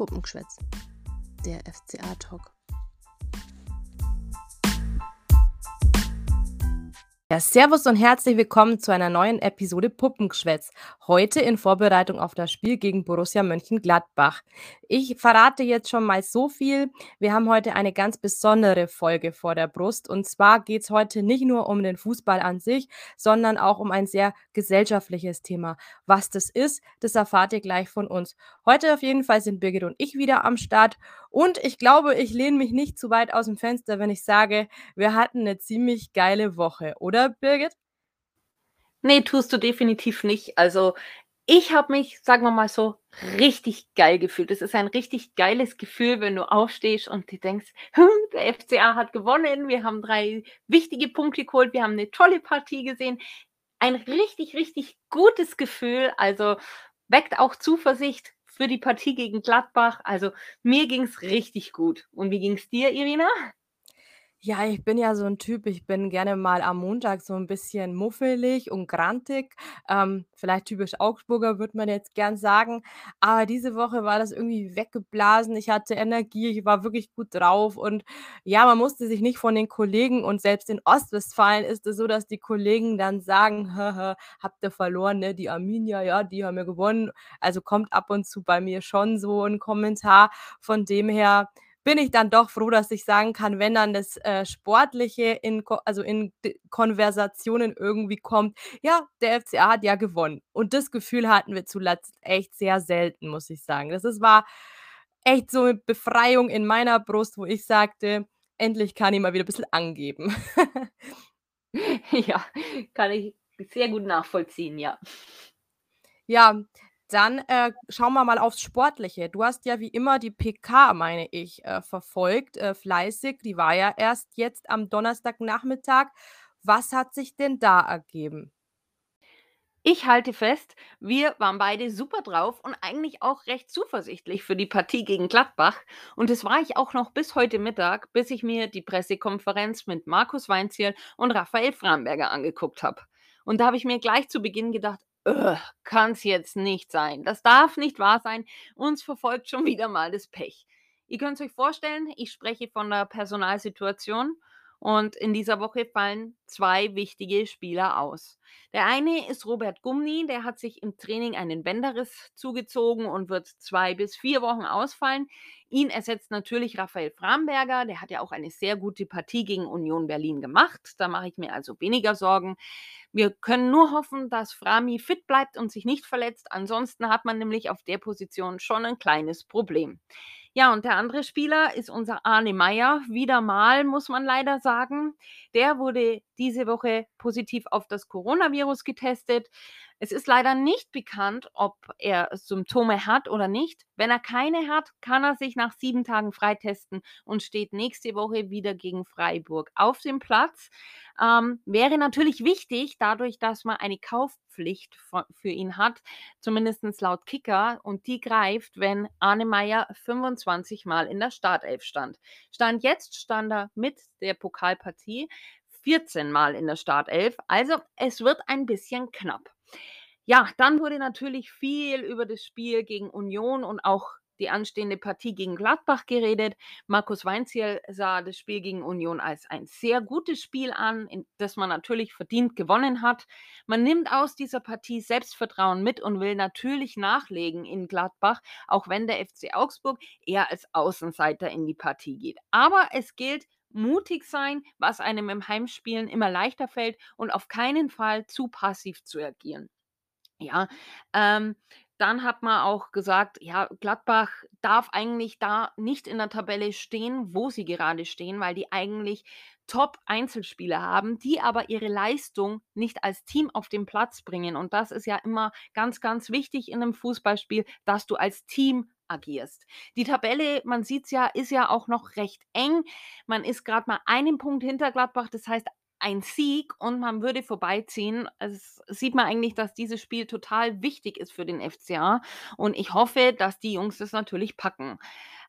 Puppengeschwätz, der FCA-Talk. Ja, servus und herzlich willkommen zu einer neuen Episode Puppengeschwätz. Heute in Vorbereitung auf das Spiel gegen Borussia Mönchengladbach. Ich verrate jetzt schon mal so viel. Wir haben heute eine ganz besondere Folge vor der Brust. Und zwar geht es heute nicht nur um den Fußball an sich, sondern auch um ein sehr gesellschaftliches Thema. Was das ist, das erfahrt ihr gleich von uns. Heute auf jeden Fall sind Birgit und ich wieder am Start. Und ich glaube, ich lehne mich nicht zu weit aus dem Fenster, wenn ich sage, wir hatten eine ziemlich geile Woche, oder Birgit? Nee, tust du definitiv nicht. Also ich habe mich, sagen wir mal so, richtig geil gefühlt. Es ist ein richtig geiles Gefühl, wenn du aufstehst und dir denkst, hm, der FCA hat gewonnen, wir haben drei wichtige Punkte geholt, wir haben eine tolle Partie gesehen. Ein richtig, richtig gutes Gefühl. Also weckt auch Zuversicht für die Partie gegen Gladbach. Also mir ging es richtig gut. Und wie ging es dir, Irina? Ja, ich bin ja so ein Typ, ich bin gerne mal am Montag so ein bisschen muffelig und grantig. Ähm, vielleicht typisch Augsburger, würde man jetzt gern sagen. Aber diese Woche war das irgendwie weggeblasen. Ich hatte Energie, ich war wirklich gut drauf und ja, man musste sich nicht von den Kollegen und selbst in Ostwestfalen ist es so, dass die Kollegen dann sagen: habt ihr verloren, ne? Die Arminia, ja, die haben ja gewonnen.“ Also, kommt ab und zu bei mir schon so ein Kommentar. Von dem her bin ich dann doch froh, dass ich sagen kann, wenn dann das, äh, Sportliche in also in Konversationen irgendwie kommt: „Ja, der FCA hat ja gewonnen.“ Und das Gefühl hatten wir zuletzt echt sehr selten, muss ich sagen. Das ist war echt so 'ne Befreiung in meiner Brust, wo ich sagte: „Endlich kann ich mal wieder 'n bisschen angeben.“ Ja, kann ich sehr gut nachvollziehen, ja. Ja, dann, äh, schauen wir mal aufs Sportliche. Du hast ja wie immer die PK, meine ich, äh, verfolgt, äh, fleißig. Die war ja erst jetzt am Donnerstagnachmittag. Was hat sich denn da ergeben? Ich halte fest, wir waren beide super drauf und eigentlich auch recht zuversichtlich für die Partie gegen Gladbach. Und das war ich auch noch bis heute Mittag, bis ich mir die Pressekonferenz mit Markus Weinzierl und Raphael Framberger angeguckt habe. Und da habe ich mir gleich zu Beginn gedacht, kann es jetzt nicht sein. Das darf nicht wahr sein. Uns verfolgt schon wieder mal das Pech. Ihr könnt es euch vorstellen, ich spreche von der Personalsituation und in dieser Woche fallen zwei wichtige Spieler aus. Der eine ist Robert Gumni, der hat sich im Training einen Bänderriss zugezogen und wird zwei bis vier Wochen ausfallen. Ihn ersetzt natürlich Raphael Framberger, der hat ja auch eine sehr gute Partie gegen Union Berlin gemacht. Da mache ich mir also weniger Sorgen. Wir können nur hoffen, dass Frami fit bleibt und sich nicht verletzt. Ansonsten hat man nämlich auf der Position schon ein kleines Problem. Ja, und der andere Spieler ist unser Arne Meyer. Wieder mal, muss man leider sagen. Der wurde diese Woche positiv auf das Coronavirus getestet. Es ist leider nicht bekannt, ob er Symptome hat oder nicht. Wenn er keine hat, kann er sich nach sieben Tagen freitesten und steht nächste Woche wieder gegen Freiburg auf dem Platz. Ähm, wäre natürlich wichtig, dadurch, dass man eine Kaufpflicht für ihn hat, zumindest laut Kicker, und die greift, wenn Arne Meyer 25 Mal in der Startelf stand. Stand jetzt stand er mit der Pokalpartie 14 Mal in der Startelf. Also es wird ein bisschen knapp. Ja, dann wurde natürlich viel über das Spiel gegen Union und auch die anstehende Partie gegen Gladbach geredet. Markus Weinzierl sah das Spiel gegen Union als ein sehr gutes Spiel an, das man natürlich verdient gewonnen hat. Man nimmt aus dieser Partie Selbstvertrauen mit und will natürlich nachlegen in Gladbach, auch wenn der FC Augsburg eher als Außenseiter in die Partie geht. Aber es gilt, mutig sein, was einem im Heimspielen immer leichter fällt und auf keinen Fall zu passiv zu agieren. Ja, ähm, dann hat man auch gesagt, ja, Gladbach darf eigentlich da nicht in der Tabelle stehen, wo sie gerade stehen, weil die eigentlich Top-Einzelspieler haben, die aber ihre Leistung nicht als Team auf den Platz bringen. Und das ist ja immer ganz, ganz wichtig in einem Fußballspiel, dass du als Team agierst. Die Tabelle, man sieht es ja, ist ja auch noch recht eng. Man ist gerade mal einen Punkt hinter Gladbach. Das heißt, ein Sieg und man würde vorbeiziehen. Es sieht man eigentlich, dass dieses Spiel total wichtig ist für den FCA und ich hoffe, dass die Jungs das natürlich packen.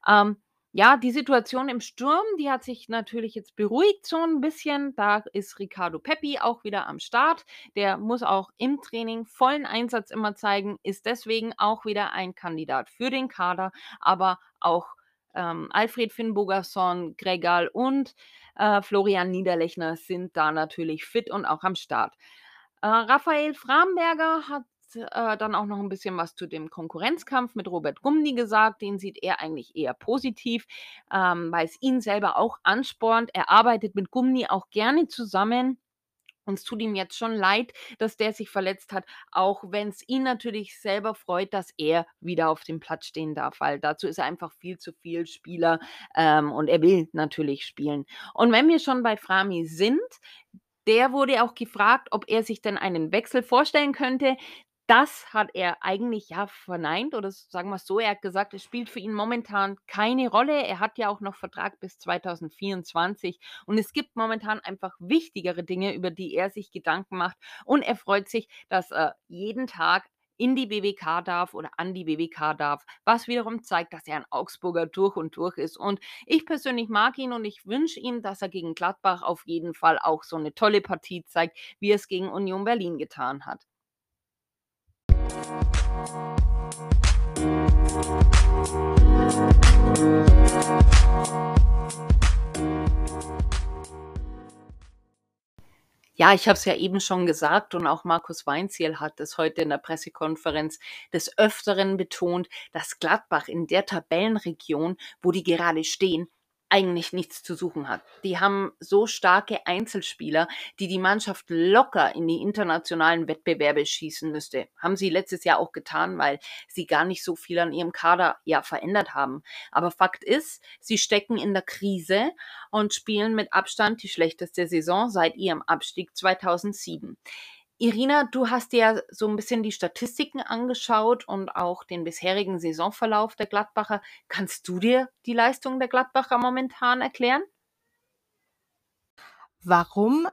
Ähm, Ja, die Situation im Sturm, die hat sich natürlich jetzt beruhigt so 'n bisschen. Da ist Ricardo Pepi auch wieder am Start. Der muss auch im Training vollen Einsatz immer zeigen, ist deswegen auch wieder ein Kandidat für den Kader, aber auch, ähm, Alfred Finnbogason, Gregal und, äh, Florian Niederlechner sind da natürlich fit und auch am Start. Äh, Raphael Framberger hat, äh, dann auch noch 'n bisschen was zu dem Konkurrenzkampf mit Robert Gumni gesagt. Den sieht er eigentlich eher positiv, ähm, weil's ihn selber auch anspornt. Er arbeitet mit Gumni auch gerne zusammen und es tut ihm jetzt schon leid, dass der sich verletzt hat, auch wenn's ihn natürlich selber freut, dass er wieder auf dem Platz stehen darf, weil dazu ist er einfach viel zu viel Spieler, ähm, und er will natürlich spielen. Und wenn wir schon bei Frami sind, der wurde auch gefragt, ob er sich denn einen Wechsel vorstellen könnte. Das hat er eigentlich, ja, verneint oder sagen wir's so, er hat gesagt, es spielt für ihn momentan keine Rolle. Er hat ja auch noch Vertrag bis 2024 und es gibt momentan einfach wichtigere Dinge, über die er sich Gedanken macht und er freut sich, dass er jeden Tag in die BWK darf oder an die BWK darf, was wiederum zeigt, dass er ein Augsburger durch und durch ist. Und ich persönlich mag ihn und ich wünsche ihm, dass er gegen Gladbach auf jeden Fall auch so 'ne tolle Partie zeigt, wie er's gegen Union Berlin getan hat. Ja, ich habe es ja eben schon gesagt und auch Markus Weinzierl hat es heute in der Pressekonferenz des Öfteren betont, dass Gladbach in der Tabellenregion, wo die gerade stehen, eigentlich nichts zu suchen hat. Die haben so starke Einzelspieler, die die Mannschaft locker in die internationalen Wettbewerbe schießen müsste. Haben sie letztes Jahr auch getan, weil sie gar nicht so viel an ihrem Kader, ja, verändert haben. Aber Fakt ist, sie stecken in der Krise und spielen mit Abstand die schlechteste Saison seit ihrem Abstieg 2007. Irina, du hast dir so 'n bisschen die Statistiken angeschaut und auch den bisherigen Saisonverlauf der Gladbacher. Kannst du dir die Leistung der Gladbacher momentan erklären? Warum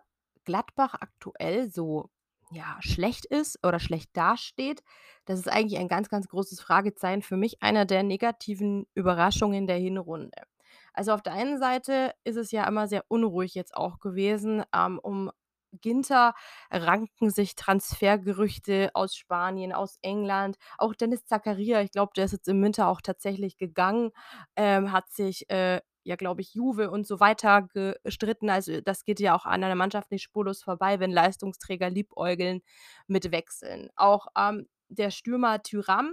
Gladbach aktuell so, ja, schlecht ist oder schlecht dasteht, das ist eigentlich ein ganz, ganz großes Fragezeichen. Für mich einer der negativen Überraschungen der Hinrunde. Also, auf der einen Seite ist es ja immer sehr unruhig jetzt auch gewesen. Ähm, um Ginter ranken sich Transfergerüchte aus Spanien, aus England. Auch Dennis Zakaria, ich glaube, der ist jetzt im Winter auch tatsächlich gegangen, ähm, hat sich, äh, ja, glaube ich, Juve und so weiter gestritten. Also, das geht ja auch an einer Mannschaft nicht spurlos vorbei, wenn Leistungsträger liebäugeln mit Wechseln. Auch, ähm, der Stürmer Thuram,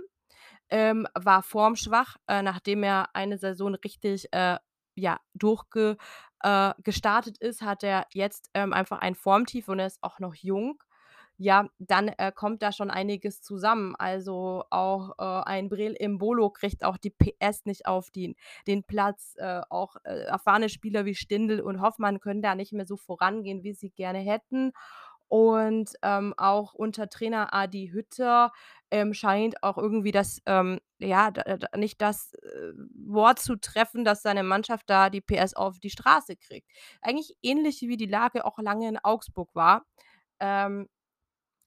ähm, war formschwach, äh, nachdem er eine Saison richtig, äh, ja, durchge äh, gestartet ist, hat er jetzt, ähm, einfach ein Formtief und er ist auch noch jung. Ja, dann, äh, kommt da schon einiges zusammen. Also, auch, äh, ein Breel Embolo kriegt auch die PS nicht auf den den Platz. Äh, auch, äh, erfahrene Spieler wie Stindl und Hoffmann können da nicht mehr so vorangehen, wie sie gerne hätten. Und, ähm, auch unter Trainer Adi Hütter, ähm, scheint auch irgendwie das, ähm, ja, d d nicht das, äh, Wort zu treffen, dass seine Mannschaft da die PS auf die Straße kriegt. Eigentlich ähnlich wie die Lage auch lange in Augsburg war, ähm,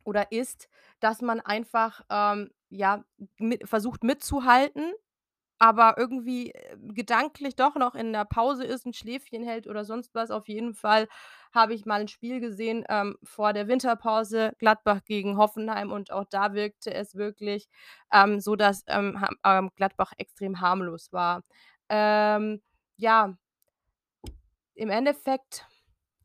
oder ist, dass man einfach, ähm, ja, mi versucht mitzuhalten, aber irgendwie, äh, gedanklich doch noch in der Pause ist, 'n Schläfchen hält oder sonst was. Auf jeden Fall habe ich mal 'n Spiel gesehen, ähm, vor der Winterpause, Gladbach gegen Hoffenheim und auch da wirkte es wirklich, ähm, so, dass, ähm, ähm, Gladbach extrem harmlos war. Ähm, ja im Endeffekt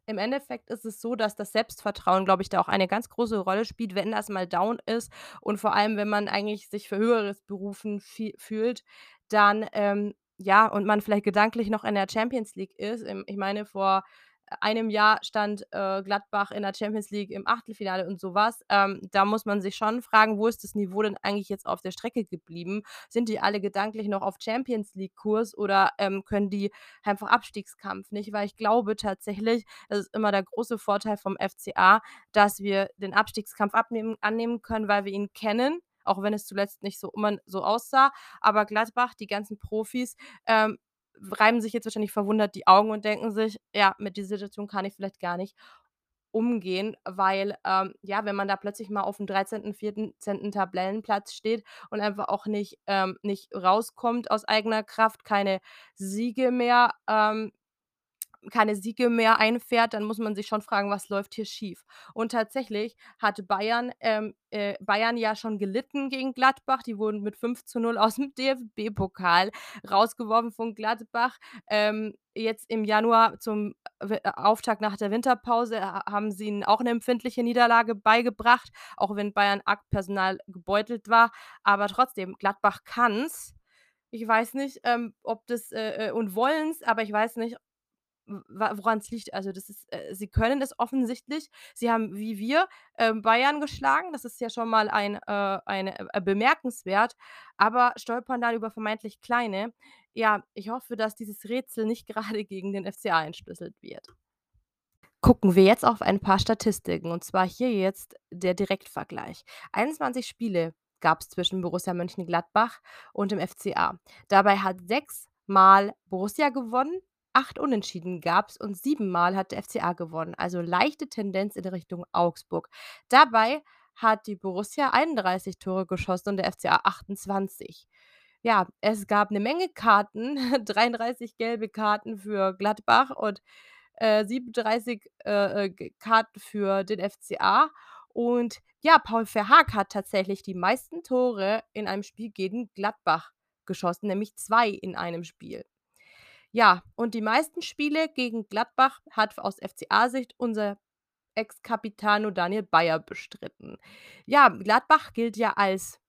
im Endeffekt ist es so, dass das Selbstvertrauen, glaube ich, da auch eine ganz große Rolle spielt, wenn das mal down ist und vor allem, wenn man eigentlich sich für Höheres berufen fühlt, dann, ähm, ja und man vielleicht gedanklich noch in der Champions League ist. Ähm, ich meine, vor einem Jahr stand, äh, Gladbach in der Champions League im Achtelfinale und so was. Ähm, da muss man sich schon fragen: „Wo ist das Niveau denn eigentlich jetzt auf der Strecke geblieben? Sind die alle gedanklich noch auf Champions-League-Kurs oder, ähm, können die einfach Abstiegskampf nicht?“ Weil ich glaube tatsächlich, das ist immer der große Vorteil vom FCA, dass wir den Abstiegskampf abnehmen annehmen können, weil wir ihn kennen, auch wenn es zuletzt nicht so immer so aussah. Aber Gladbach, die ganzen Profis, ähm, reiben sich jetzt wahrscheinlich verwundert die Augen und denken sich: „Ja, mit dieser Situation kann ich vielleicht gar nicht umgehen, weil, ähm, ja, wenn man da plötzlich mal auf'm 13., 14. Tabellenplatz steht und einfach auch nicht ähm, nicht rauskommt aus eigener Kraft, keine Siege mehr ähm, keine Siege mehr einfährt, dann muss man sich schon fragen: „Was läuft hier schief?“ Und tatsächlich hat Bayern ähm, äh, Bayern ja schon gelitten gegen Gladbach. Die wurden mit 5:0 aus'm DFB-Pokal rausgeworfen von Gladbach. Ähm, jetzt im Januar zum äh, Auftakt nach der Winterpause ha haben sie ihnen auch 'ne empfindliche Niederlage beigebracht, auch wenn Bayern arg personalgebeutelt war. Aber trotzdem, Gladbach kann's. Ich weiß nicht, ähm, ob das äh, äh und wollen's, aber ich weiß nicht, w wa woran's liegt. Also, das ist äh, sie können es offensichtlich. Sie haben wie wir, ähm, Bayern geschlagen. Das ist ja schon mal ein äh, eine äh, bemerkenswert, aber stolpern da über vermeintlich Kleine. Ja, ich hoffe, dass dieses Rätsel nicht gerade gegen den FCA entschlüsselt wird. Gucken wir jetzt auf ein paar Statistiken, und zwar hier jetzt der Direktvergleich. 21 Spiele gab's zwischen Borussia Mönchengladbach und dem FCA. Dabei hat sechsmal Borussia gewonnen, 8 Unentschieden gab's und siebenmal hat der FCA gewonnen, also leichte Tendenz in Richtung Augsburg. Dabei hat die Borussia 31 Tore geschossen und der FCA 28. Ja, es gab 'ne Menge Karten, 33 gelbe Karten für Gladbach und, äh, 37, äh, äh, Karten für den FCA. Und ja, Paul Verhaag hat tatsächlich die meisten Tore in einem Spiel gegen Gladbach geschossen, nämlich 2 in einem Spiel. Ja, und die meisten Spiele gegen Gladbach hat aus FCA-Sicht unser Ex-Capitano Daniel Bayer bestritten. Ja, Gladbach gilt ja als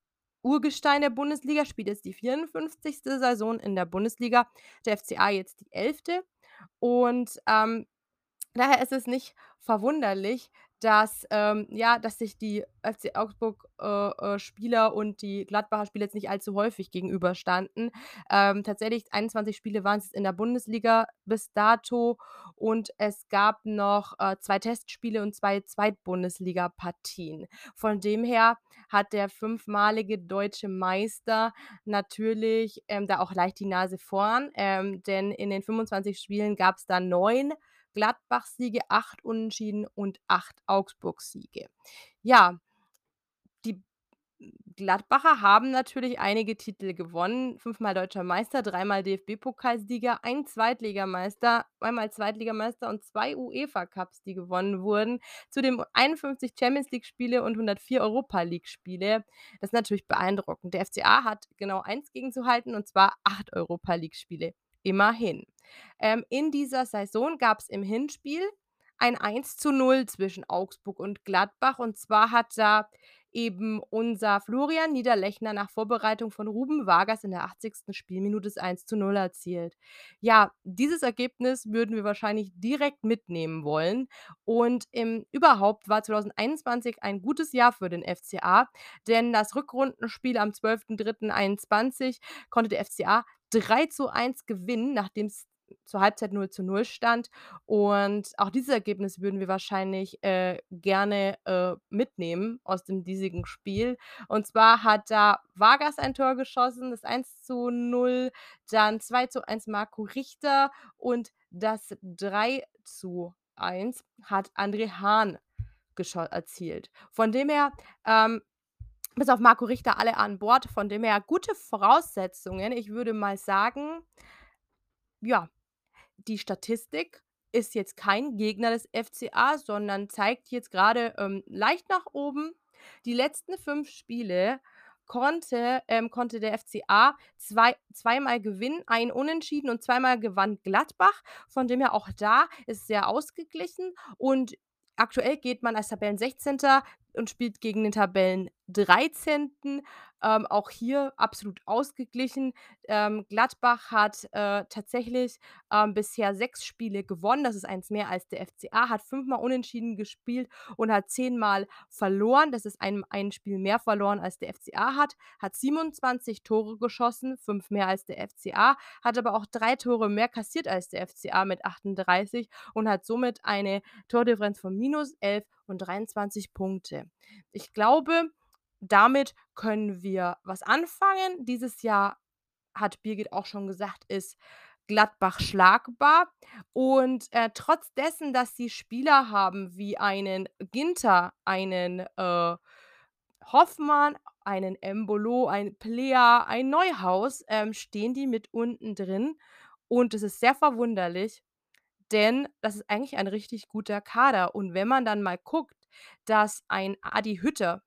Urgestein der Bundesliga, spielt jetzt die 54. Saison in der Bundesliga, der FCA jetzt die 11. Und, ähm, daher ist es nicht verwunderlich, dass, ähm ja, dass sich die FC Augsburg äh, äh, und die Gladbacher Spieler jetzt nicht allzu häufig gegenüberstanden. Ähm, tatsächlich 21 Spiele waren's in der Bundesliga bis dato und es gab noch, äh, 2 Testspiele und 2 Zweitbundesligapartien. Von dem her hat der fünfmalige Deutsche Meister natürlich, ähm, da auch leicht die Nase vorn, ähm, denn in den 25 Spielen gab's da 9 Gladbach-Siege, 8 Unentschieden und 8 Augsburg-Siege. Ja, die Gladbacher haben natürlich einige Titel gewonnen, fünfmal Deutscher Meister, dreimal DFB-Pokalsieger, ein Zweitligameister zweimal Zweitligameister und 2 UEFA-Cups, die gewonnen wurden. Zudem 51 Champions-League-Spiele und 104 Europa-League-Spiele. Das ist natürlich beeindruckend. Der FCA hat genau 1 gegenzuhalten, und zwar 8 Europa-League-Spiele, immerhin. Ähm, in dieser Saison gab's im Hinspiel ein 1:0 zwischen Augsburg und Gladbach, und zwar hat da eben unser Florian Niederlechner nach Vorbereitung von Ruben Vargas in der 80. Spielminute das 1:0 erzielt. Ja, dieses Ergebnis würden wir wahrscheinlich direkt mitnehmen wollen und, ähm, überhaupt war 2021 ein gutes Jahr für den FCA, denn das Rückrundenspiel am 12.03.21 konnte der FCA 3:1 gewinnen, nachdem's zur Halbzeit 0:0 stand. Und auch dieses Ergebnis würden wir wahrscheinlich, äh, gerne, äh, mitnehmen aus dem diesigen Spiel. Und zwar hat da Vargas ein Tor geschossen, das 1:0, dann 2:1 Marco Richter und das 3:1 hat André Hahn erzielt. Von dem her, ähm, bis auf Marco Richter alle an Bord, von dem her gute Voraussetzungen. Ich würde mal sagen ja, die Statistik ist jetzt kein Gegner des FCA, sondern zeigt jetzt grade, ähm, leicht nach oben. Die letzten 5 Spiele konnte ähm, konnte der FCA zwei zweimal gewinnen, ein Unentschieden und zweimal gewann Gladbach. Von dem her auch da ist sehr ausgeglichen und aktuell geht man als Tabellensechzehnter und spielt gegen den Tabellendreizehnten. Ähm, auch hier absolut ausgeglichen. Ähm, Gladbach hat, äh, tatsächlich, ähm, bisher 6 Spiele gewonnen. Das ist eins mehr als der FCA, hat fünfmal unentschieden gespielt und hat zehnmal verloren. Das ist ein ein Spiel mehr verloren als der FCA hat, hat 27 Tore geschossen, 5 mehr als der FCA, hat aber auch 3 Tore mehr kassiert als der FCA mit 38 und hat somit eine Tordifferenz von -11 und 23 Punkte. Ich glaube, damit können wir was anfangen. Dieses Jahr, hat Birgit auch schon gesagt, ist Gladbach schlagbar und, äh, trotz dessen, dass sie Spieler haben wie einen Ginter, einen, äh, Hoffmann, einen Embolo, ein Plea, ein Neuhaus, ähm, stehen die mit unten drin und das ist sehr verwunderlich, denn das ist eigentlich ein richtig guter Kader. Und wenn man dann mal guckt, dass ein Adi Hütter,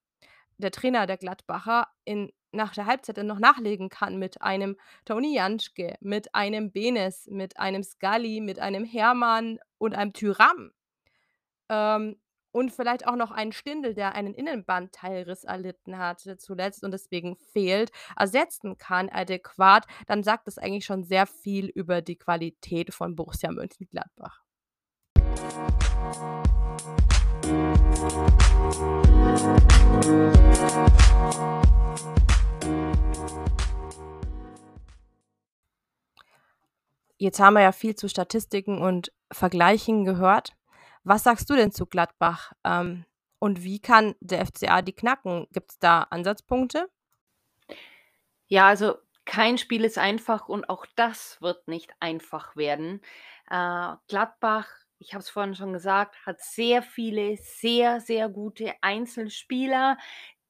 der Trainer der Gladbacher, in nach der Halbzeit dann noch nachlegen kann mit einem Toni Janschke, mit einem Benes, mit einem Scully, mit einem Herrmann und einem Thuram, ähm, und vielleicht auch noch einen Stindl, der einen Innenbandteilriss erlitten hatte zuletzt und deswegen fehlt, ersetzen kann adäquat, dann sagt das eigentlich schon sehr viel über die Qualität von Borussia Mönchengladbach. Jetzt haben wir ja viel zu Statistiken und Vergleichen gehört. Was sagst du denn zu Gladbach? Ähm, und wie kann der FCA die knacken? Gibt's da Ansatzpunkte? Ja, also kein Spiel ist einfach und auch das wird nicht einfach werden. Äh, Gladbach, ich habe es vorhin schon gesagt, hat sehr viele sehr, sehr gute Einzelspieler,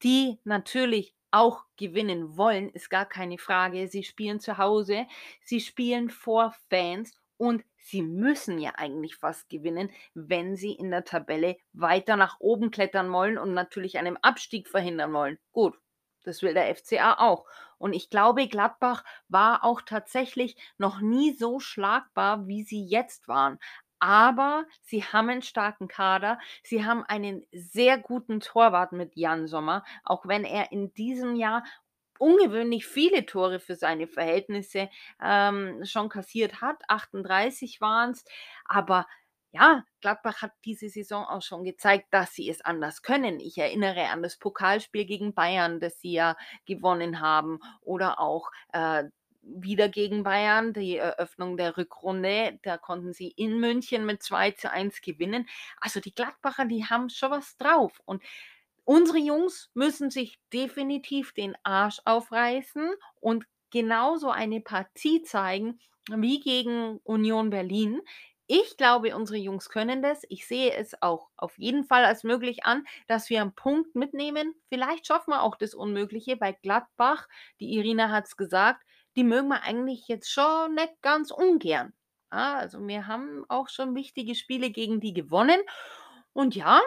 die natürlich auch gewinnen wollen, ist gar keine Frage. Sie spielen zu Hause, sie spielen vor Fans und sie müssen ja eigentlich fast gewinnen, wenn sie in der Tabelle weiter nach oben klettern wollen und natürlich einen Abstieg verhindern wollen. Gut, das will der FCA auch. Und ich glaube, Gladbach war auch tatsächlich noch nie so schlagbar, wie sie jetzt waren. Aber sie haben einen starken Kader. Sie haben einen sehr guten Torwart mit Jan Sommer, auch wenn er in diesem Jahr ungewöhnlich viele Tore für seine Verhältnisse ähm, schon kassiert hat. 38 waren es. Aber ja, Gladbach hat diese Saison auch schon gezeigt, dass sie es anders können. Ich erinnere an das Pokalspiel gegen Bayern, das sie ja gewonnen haben. Oder auch äh, wieder gegen Bayern, die Eröffnung der Rückrunde. Da konnten sie in München mit 2 zu 1 gewinnen. Also die Gladbacher, die haben schon was drauf. Und unsere Jungs müssen sich definitiv den Arsch aufreißen und genauso eine Partie zeigen wie gegen Union Berlin. Ich glaube, unsere Jungs können das. Ich sehe es auch auf jeden Fall als möglich an, dass wir einen Punkt mitnehmen. Vielleicht schaffen wir auch das Unmögliche bei Gladbach. Die Irina hat es gesagt, die mögen wir eigentlich jetzt schon nicht ganz ungern. Also wir haben auch schon wichtige Spiele gegen die gewonnen. Und ja,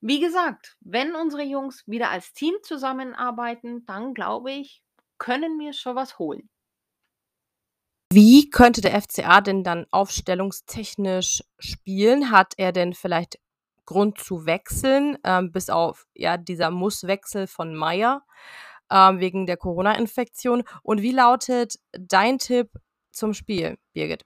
wie gesagt, wenn unsere Jungs wieder als Team zusammenarbeiten, dann glaube ich, können wir schon was holen. Wie könnte der FCA denn dann aufstellungstechnisch spielen? Hat er denn vielleicht Grund zu wechseln, ähm, bis auf ja dieser Musswechsel von Meier ähm, wegen der Corona-Infektion? Und wie lautet dein Tipp zum Spiel, Birgit?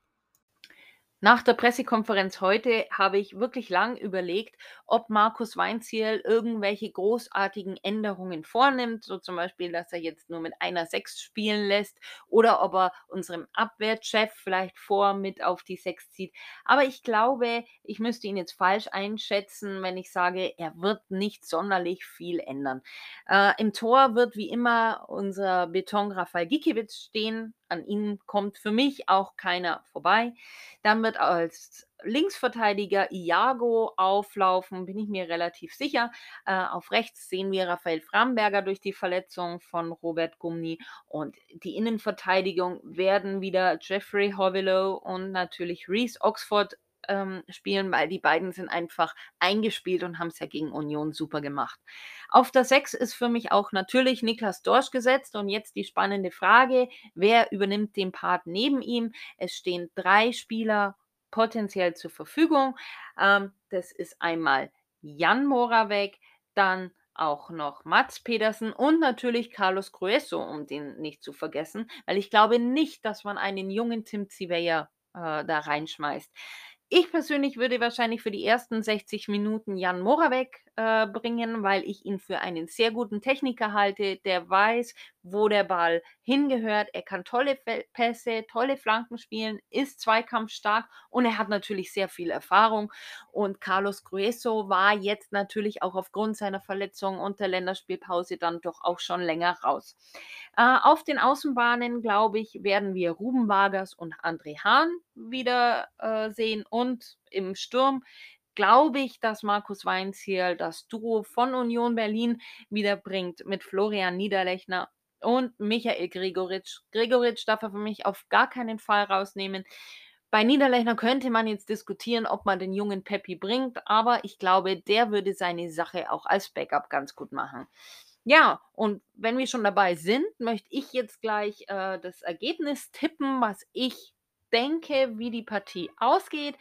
Nach der Pressekonferenz heute habe ich wirklich lang überlegt, ob Markus Weinzierl irgendwelche großartigen Änderungen vornimmt, so zum Beispiel, dass er jetzt nur mit einer Sechs spielen lässt oder ob er unserem Abwehrchef vielleicht vor mit auf die Sechs zieht. Aber ich glaube, ich müsste ihn jetzt falsch einschätzen, wenn ich sage, er wird nicht sonderlich viel ändern. Äh, Im Tor wird wie immer unser Beton Rafael Gikiewicz stehen. An ihm kommt für mich auch keiner vorbei. Dann wird als Linksverteidiger Iago auflaufen, bin ich mir relativ sicher. Äh, auf rechts sehen wir Raphael Framberger durch die Verletzung von Robert Gumni und die Innenverteidigung werden wieder Jeffrey Hovilow und natürlich Reese Oxford ähm, spielen, weil die beiden sind einfach eingespielt und haben es ja gegen Union super gemacht. Auf der 6 ist für mich auch natürlich Niklas Dorsch gesetzt und jetzt die spannende Frage, wer übernimmt den Part neben ihm? Es stehen drei Spieler potenziell zur Verfügung. Ähm, das ist einmal Jan Moravec, dann auch noch Mats Pedersen und natürlich Carlos Grueso, um den nicht zu vergessen, weil ich glaube nicht, dass man einen jungen Tim Ziveya äh, da reinschmeißt. Ich persönlich würde wahrscheinlich für die ersten 60 Minuten Jan Moravec, äh, bringen, weil ich ihn für einen sehr guten Techniker halte, der weiß, wo der Ball hingehört. Er kann tolle Pässe, tolle Flanken spielen, ist zweikampfstark und er hat natürlich sehr viel Erfahrung. Und Carlos Grueso war jetzt natürlich auch aufgrund seiner Verletzung und der Länderspielpause dann doch auch schon länger raus. Äh, auf den Außenbahnen, glaube ich, werden wir Ruben Vargas und André Hahn wieder, äh, sehen und im Sturm glaube ich, dass Markus Weinzierl das Duo von Union Berlin wiederbringt mit Florian Niederlechner und Michael Gregoritsch. Gregoritsch darf er für mich auf gar keinen Fall rausnehmen. Bei Niederlechner könnte man jetzt diskutieren, ob man den jungen Peppi bringt, aber ich glaube, der würde seine Sache auch als Backup ganz gut machen. Ja, und wenn wir schon dabei sind, möchte ich jetzt gleich, äh, das Ergebnis tippen, was ich denke, wie die Partie ausgeht.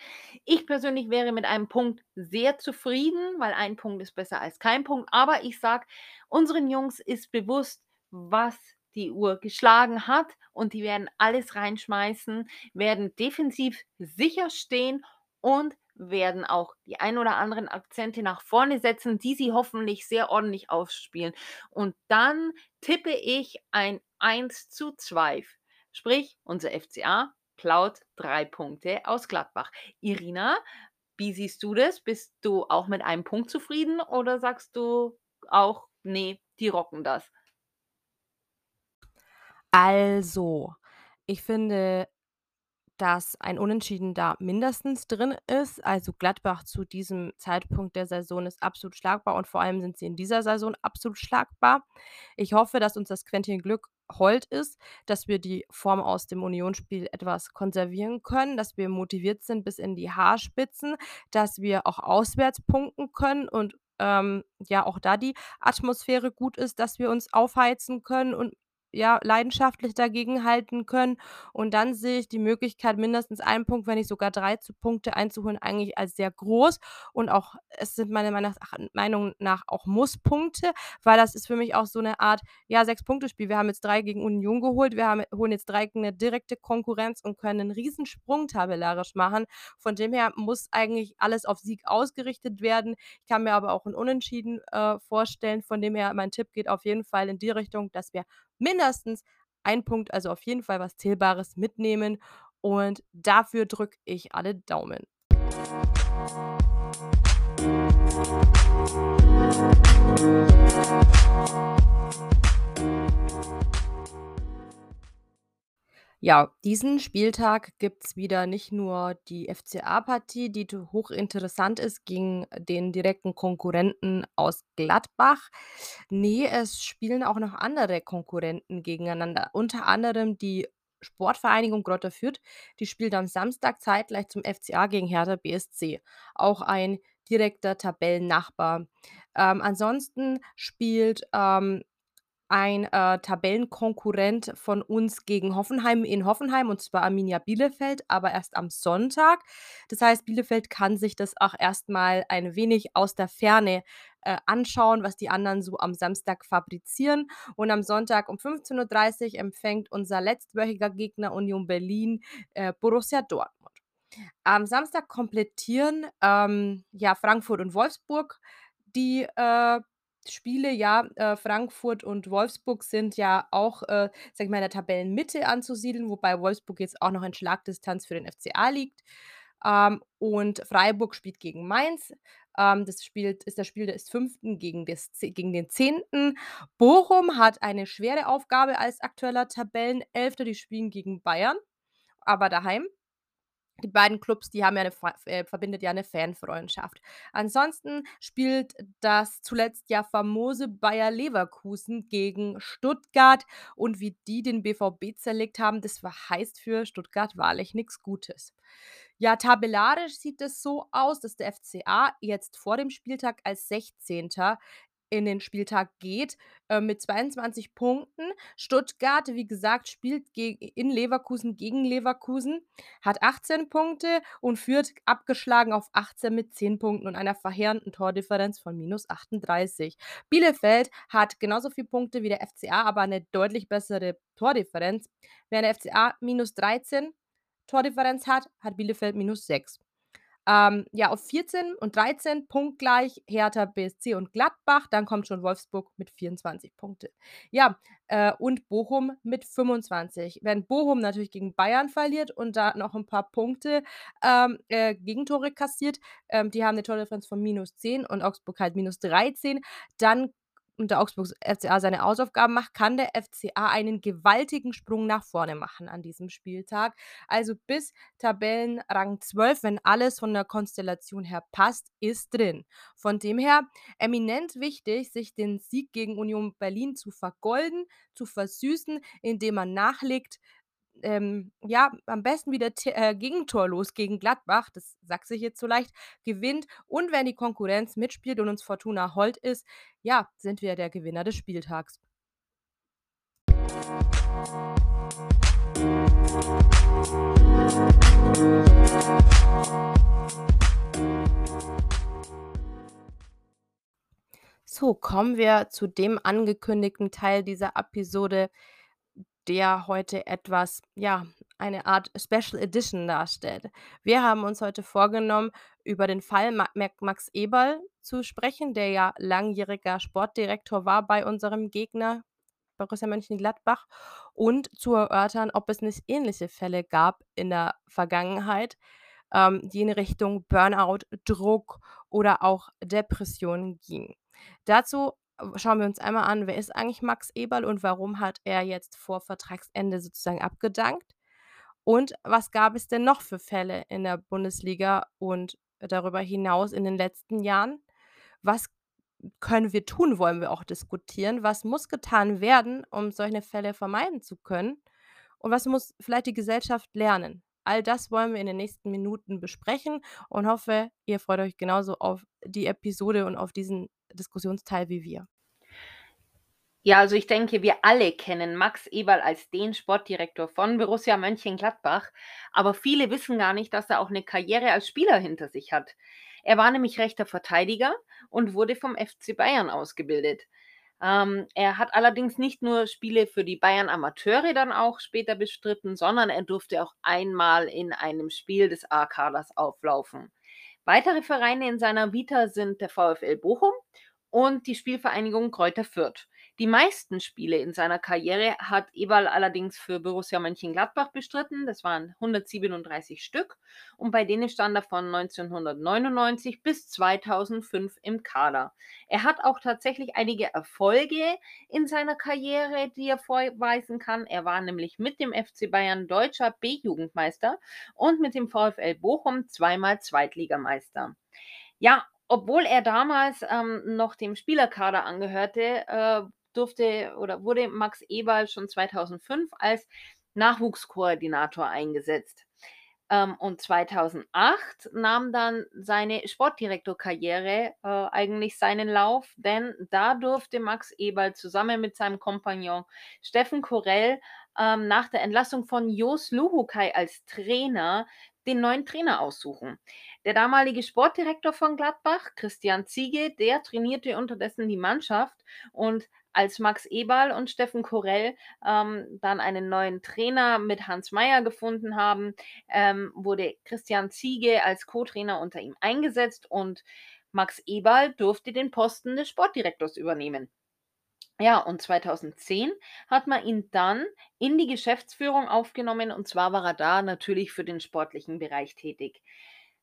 Ich persönlich wäre mit einem Punkt sehr zufrieden, weil ein Punkt ist besser als kein Punkt. Aber ich sage, unseren Jungs ist bewusst, was die Uhr geschlagen hat und die werden alles reinschmeißen, werden defensiv sicher stehen und werden auch die ein oder anderen Akzente nach vorne setzen, die sie hoffentlich sehr ordentlich ausspielen. Und dann tippe ich ein 1:2. Sprich, unser FCA klaut 3 Punkte aus Gladbach. Irina, wie siehst du das? Bist du auch mit einem Punkt zufrieden oder sagst du auch: „Ne, die rocken das?“ Also, ich finde, dass ein Unentschieden da mindestens drin ist. Also, Gladbach zu diesem Zeitpunkt der Saison ist absolut schlagbar und vor allem sind sie in dieser Saison absolut schlagbar. Ich hoffe, dass uns das Quäntchen Glück hold ist, dass wir die Form aus dem Unionsspiel etwas konservieren können, dass wir motiviert sind bis in die Haarspitzen, dass wir auch auswärts punkten können und, ähm, ja, auch da die Atmosphäre gut ist, dass wir uns aufheizen können und, ja, leidenschaftlich dagegenhalten können. Und dann sehe ich die Möglichkeit, mindestens einen Punkt, wenn nicht sogar 3 zu Punkte einzuholen, eigentlich als sehr groß. Und auch es sind meiner Meinung nach auch Musspunkte, weil das ist für mich auch so 'ne Art, ja, Sechs-Punkte-Spiel. Wir haben jetzt 3 gegen Union geholt. Wir haben holen jetzt 3 gegen 'ne direkte Konkurrenz und können 'nen Riesensprung tabellarisch machen. Von dem her muss eigentlich alles auf Sieg ausgerichtet werden. Ich kann mir aber auch 'n Unentschieden, äh, vorstellen. Von dem her, mein Tipp geht auf jeden Fall in die Richtung, dass wir mindestens 1 Punkt, also auf jeden Fall was Zählbares mitnehmen und dafür drücke ich alle Daumen. Ja, diesen Spieltag gibt's wieder nicht nur die FCA-Partie, die hochinteressant ist gegen den direkten Konkurrenten aus Gladbach. Ne, es spielen auch noch andere Konkurrenten gegeneinander, unter anderem die Sportvereinigung Greuther Fürth, die spielt am Samstag zeitgleich zum FCA gegen Hertha BSC, auch ein direkter Tabellennachbar. Ähm, ansonsten spielt, ähm, ein, äh, Tabellenkonkurrent von uns gegen Hoffenheim in Hoffenheim, und zwar Arminia Bielefeld, aber erst am Sonntag. Das heißt, Bielefeld kann sich das auch erst mal ein wenig aus der Ferne, äh, anschauen, was die anderen so am Samstag fabrizieren. Und am Sonntag um 15:30 empfängt unser letztwöchiger Gegner Union Berlin, äh, Borussia Dortmund. Am Samstag komplettieren, ähm, ja, Frankfurt und Wolfsburg die, äh, Spiele. Ja, äh, Frankfurt und Wolfsburg sind ja auch, äh, sage ich mal, in der Tabellenmitte anzusiedeln, wobei Wolfsburg jetzt auch noch in Schlagdistanz für den FCA liegt. Ähm, und Freiburg spielt gegen Mainz. Ähm, das spielt ist das Spiel des 5. gegen des gegen den 10. Bochum hat eine schwere Aufgabe als aktueller Tabellenelfter. Die spielen gegen Bayern, aber daheim. Die beiden Klubs, die haben ja 'ne Fa äh, verbindet ja 'ne Fanfreundschaft. Ansonsten spielt das zuletzt ja famose Bayer Leverkusen gegen Stuttgart und wie die den BVB zerlegt haben, das verheißt für Stuttgart wahrlich nix Gutes. Ja, tabellarisch sieht es so aus, dass der FCA jetzt vor dem Spieltag als 16. in den Spieltag geht, äh, mit 22 Punkten. Stuttgart, wie gesagt, spielt in Leverkusen gegen Leverkusen, hat 18 Punkte und führt abgeschlagen auf 18 mit 10 Punkten und einer verheerenden Tordifferenz von -38. Bielefeld hat genauso viel Punkte wie der FCA, aber 'ne deutlich bessere Tordifferenz. Während der FCA -13 Tordifferenz hat, hat Bielefeld -6. Ähm, ja, auf 14 und 13 punktgleich Hertha BSC und Gladbach. Dann kommt schon Wolfsburg mit 24 Punkte. Ja, äh, und Bochum mit 25. Wenn Bochum natürlich gegen Bayern verliert und da noch 'n paar Punkte, ähm, äh, Gegentore kassiert, ähm, die haben 'ne Tordifferenz von -10 und Augsburg halt -13, dann und der Augsburgs FCA seine Hausaufgaben macht, kann der FCA einen gewaltigen Sprung nach vorne machen an diesem Spieltag. Also, bis Tabellenrang 12, wenn alles von der Konstellation her passt, ist drin. Von dem her eminent wichtig, sich den Sieg gegen Union Berlin zu vergolden, zu versüßen, indem man nachlegt, ähm, ja, am besten wieder t äh, gegentorlos gegen Gladbach, das sagt sich jetzt so leicht, gewinnt. Und wenn die Konkurrenz mitspielt und uns Fortuna hold ist, ja, sind wir der Gewinner des Spieltags. So, kommen wir zu dem angekündigten Teil dieser Episode, der heute etwas ja, eine Art Special Edition darstellt. Wir haben uns heute vorgenommen, über den Fall Max Eberl zu sprechen, der ja langjähriger Sportdirektor war bei unserem Gegner Borussia Mönchengladbach und zu erörtern, ob es nicht ähnliche Fälle gab in der Vergangenheit, ähm, die in Richtung Burnout, Druck oder auch Depressionen gingen. Dazu schauen wir uns einmal an, wer ist eigentlich Max Eberl und warum hat er jetzt vor Vertragsende sozusagen abgedankt? Und was gab es denn noch für Fälle in der Bundesliga und darüber hinaus in den letzten Jahren? Was können wir tun, wollen wir auch diskutieren. Was muss getan werden, um solche Fälle vermeiden zu können? Und was muss vielleicht die Gesellschaft lernen? All das wollen wir in den nächsten Minuten besprechen und hoffe, ihr freut euch genauso auf die Episode und auf diesen Diskussionsteil wie wir. Ja, also ich denke, wir alle kennen Max Eberl als den Sportdirektor von Borussia Mönchengladbach, aber viele wissen gar nicht, dass er auch eine Karriere als Spieler hinter sich hat. Er war nämlich rechter Verteidiger und wurde vom FC Bayern ausgebildet. Ähm, er hat allerdings nicht nur Spiele für die Bayern Amateure dann auch später bestritten, sondern er durfte auch einmal in einem Spiel des A-Kaders auflaufen. Weitere Vereine in seiner Vita sind der VfL Bochum und die Spielvereinigung Kräuter Fürth. Die meisten Spiele in seiner Karriere hat Eberl allerdings für Borussia Mönchengladbach bestritten. Das waren 137 Stück und bei denen stand er von 1999 bis 2005 im Kader. Er hat auch tatsächlich einige Erfolge in seiner Karriere, die er vorweisen kann. Er war nämlich mit dem FC Bayern deutscher B-Jugendmeister und mit dem VfL Bochum zweimal Zweitligameister. Ja, obwohl er damals ähm, noch dem Spielerkader angehörte, äh, durfte oder wurde Max Eberl schon 2005 als Nachwuchskoordinator eingesetzt. Ähm, und 2008 nahm dann seine Sportdirektorkarriere äh, eigentlich seinen Lauf, denn da durfte Max Eberl zusammen mit seinem Kompagnon Steffen Korell ähm, nach der Entlassung von Jos Luhukai als Trainer den neuen Trainer aussuchen. Der damalige Sportdirektor von Gladbach, Christian Ziege, der trainierte unterdessen die Mannschaft und als Max Eberl und Steffen Korell ähm, dann einen neuen Trainer mit Hans Meyer gefunden haben, ähm, wurde Christian Ziege als Co-Trainer unter ihm eingesetzt und Max Eberl durfte den Posten des Sportdirektors übernehmen. Ja, und 2010 hat man ihn dann in die Geschäftsführung aufgenommen und zwar war er da natürlich für den sportlichen Bereich tätig.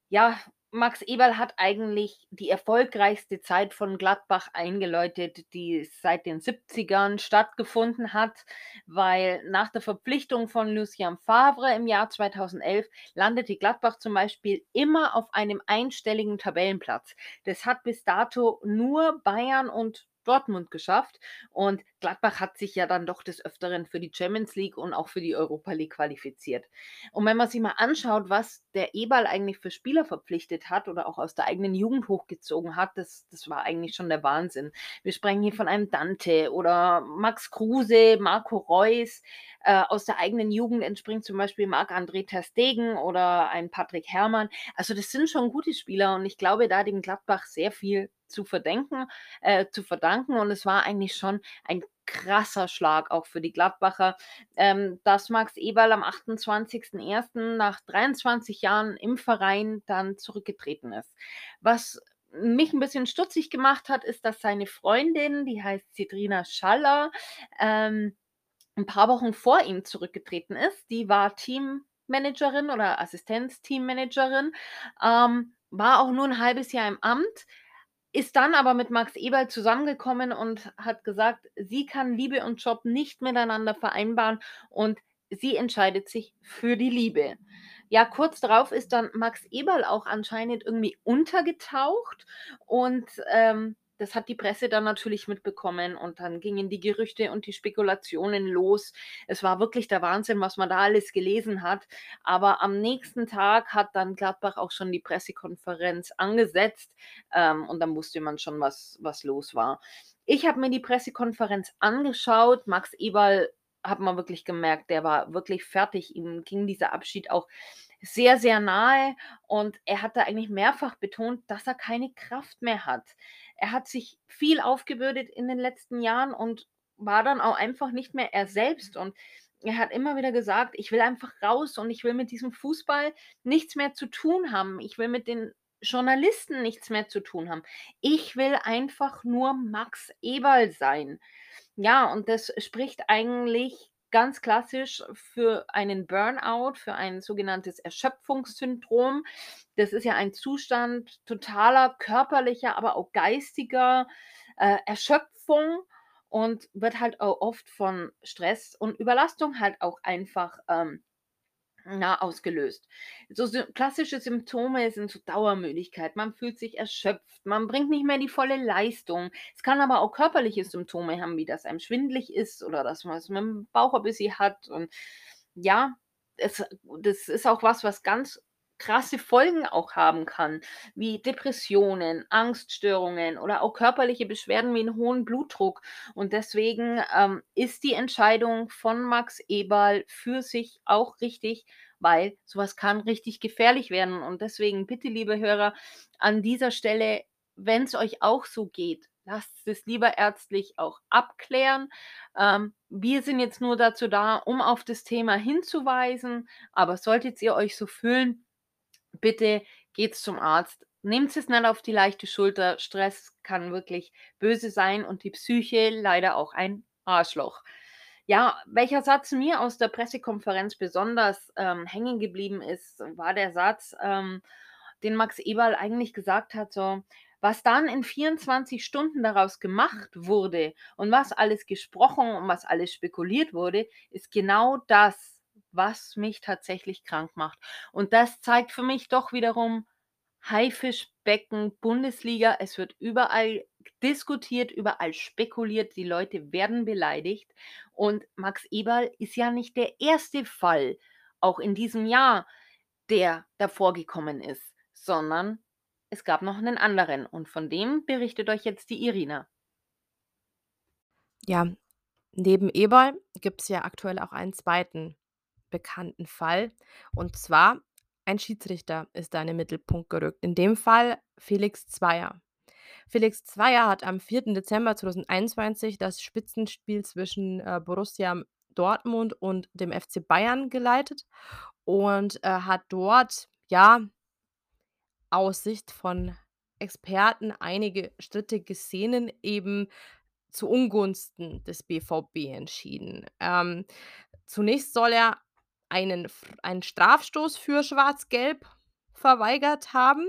Ja, Max Eberl hat eigentlich die erfolgreichste Zeit von Gladbach eingeläutet, die seit den 70ern stattgefunden hat, weil nach der Verpflichtung von Lucien Favre im Jahr 2011 landete Gladbach zum Beispiel immer auf einem einstelligen Tabellenplatz. Das hat bis dato nur Bayern und Dortmund geschafft und Gladbach hat sich ja dann doch des Öfteren für die Champions League und auch für die Europa League qualifiziert. Und wenn man sich mal anschaut, was der Eberl eigentlich für Spieler verpflichtet hat oder auch aus der eigenen Jugend hochgezogen hat, das, das war eigentlich schon der Wahnsinn. Wir sprechen hier von einem Dante oder Max Kruse, Marco Reus. Äh, aus der eigenen Jugend entspringt zum Beispiel Marc-André Ter Stegen oder ein Patrick Herrmann. Also das sind schon gute Spieler und ich glaube, da dem Gladbach sehr viel zu verdenken, äh, zu verdanken. Und es war eigentlich schon ein krasser Schlag auch für die Gladbacher, ähm, dass Max Eberl am 28.01. nach 23 Jahren im Verein dann zurückgetreten ist. Was mich 'n bisschen stutzig gemacht hat, ist, dass seine Freundin, die heißt Cedrina Schaller, ähm, 'n paar Wochen vor ihm zurückgetreten ist. Die war Teammanagerin oder Assistenz-Teammanagerin, ähm, war auch nur 'n halbes Jahr im Amt, ist dann aber mit Max Eberl zusammengekommen und hat gesagt, sie kann Liebe und Job nicht miteinander vereinbaren und sie entscheidet sich für die Liebe. Ja, kurz darauf ist dann Max Eberl auch anscheinend irgendwie untergetaucht und, ähm, das hat die Presse dann natürlich mitbekommen und dann gingen die Gerüchte und die Spekulationen los. Es war wirklich der Wahnsinn, was man da alles gelesen hat. Aber am nächsten Tag hat dann Gladbach auch schon die Pressekonferenz angesetzt, ähm, und dann wusste man schon, was was los war. Ich habe mir die Pressekonferenz angeschaut. Max Eberl hat man wirklich gemerkt, der war wirklich fertig. Ihm ging dieser Abschied auch sehr, sehr nahe und er hat da eigentlich mehrfach betont, dass er keine Kraft mehr hat. Er hat sich viel aufgebürdet in den letzten Jahren und war dann auch einfach nicht mehr er selbst und er hat immer wieder gesagt: „Ich will einfach raus und ich will mit diesem Fußball nichts mehr zu tun haben. Ich will mit den Journalisten nichts mehr zu tun haben. Ich will einfach nur Max Eberl sein.“ Ja, und das spricht eigentlich ganz klassisch für einen Burnout, für ein sogenanntes Erschöpfungssyndrom. Das ist ja ein Zustand totaler körperlicher, aber auch geistiger, äh, Erschöpfung und wird halt auch oft von Stress und Überlastung halt auch einfach, ähm, na, ausgelöst. So klassische Symptome sind so Dauermüdigkeit, man fühlt sich erschöpft, man bringt nicht mehr die volle Leistung. Es kann aber auch körperliche Symptome haben, wie dass einem schwindelig ist oder dass man's mit'm Bauch ein bisschen hat und ja, es das ist auch was, was ganz krasse Folgen auch haben kann, wie Depressionen, Angststörungen oder auch körperliche Beschwerden wie 'n hohen Blutdruck. Und deswegen, ähm, ist die Entscheidung von Max Eberl für sich auch richtig, weil so was kann richtig gefährlich werden. Und deswegen bitte, liebe Hörer, an dieser Stelle, wenn's euch auch so geht, lasst es lieber ärztlich auch abklären. Ähm, wir sind jetzt nur dazu da, um auf das Thema hinzuweisen, aber solltet ihr euch so fühlen, bitte geht zum Arzt. Nehmt's es nicht auf die leichte Schulter. Stress kann wirklich böse sein und die Psyche leider auch ein Arschloch. Ja, welcher Satz mir aus der Pressekonferenz besonders, ähm, hängen geblieben ist, war der Satz, ähm, den Max Eberl eigentlich gesagt hat, so: „Was dann in 24 Stunden daraus gemacht wurde und was alles gesprochen und was alles spekuliert wurde, ist genau das, was mich tatsächlich krank macht.“ Und das zeigt für mich doch wiederum Haifischbecken Bundesliga. Es wird überall diskutiert, überall spekuliert, die Leute werden beleidigt. Und Max Eberl ist ja nicht der 1. Fall, auch in diesem Jahr, der da vorgekommen ist, sondern es gab noch 'nen anderen und von dem berichtet euch jetzt die Irina. Ja, neben Eberl gibt's ja aktuell auch einen 2. bekannten Fall. Und zwar ein Schiedsrichter ist da in den Mittelpunkt gerückt. In dem Fall Felix Zweier. Felix Zweier hat am 4. Dezember 2021 das Spitzenspiel zwischen, äh, Borussia Dortmund und dem FC Bayern geleitet und, äh, hat dort, ja aus Sicht von Experten einige strittige Szenen eben zu Ungunsten des BVB entschieden. Ähm, zunächst soll er einen einen Strafstoß für Schwarz-Gelb verweigert haben.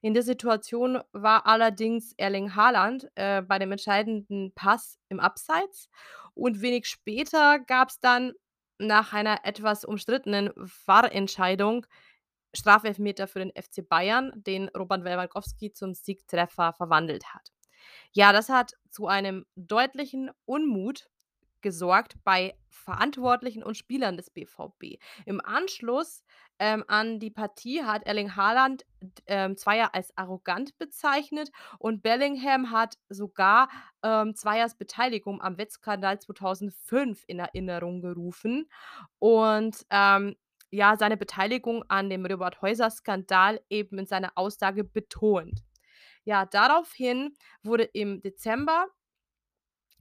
In der Situation war allerdings Erling Haaland, äh, bei dem entscheidenden Pass im Abseits und wenig später gab's dann nach einer etwas umstrittenen VAR-Entscheidung Strafelfmeter für den FC Bayern, den Robert Lewandowski zum Siegtreffer verwandelt hat. Ja, das hat zu einem deutlichen Unmut gesorgt bei Verantwortlichen und Spielern des BVB. Im Anschluss, ähm, an die Partie hat Erling Haaland, ähm, Zweier als arrogant bezeichnet und Bellingham hat sogar, ähm, Zweiers Beteiligung am Wettskandal 2005 in Erinnerung gerufen und, ähm, ja, seine Beteiligung an dem Robert-Häuser-Skandal eben in seiner Aussage betont. Ja, daraufhin wurde im Dezember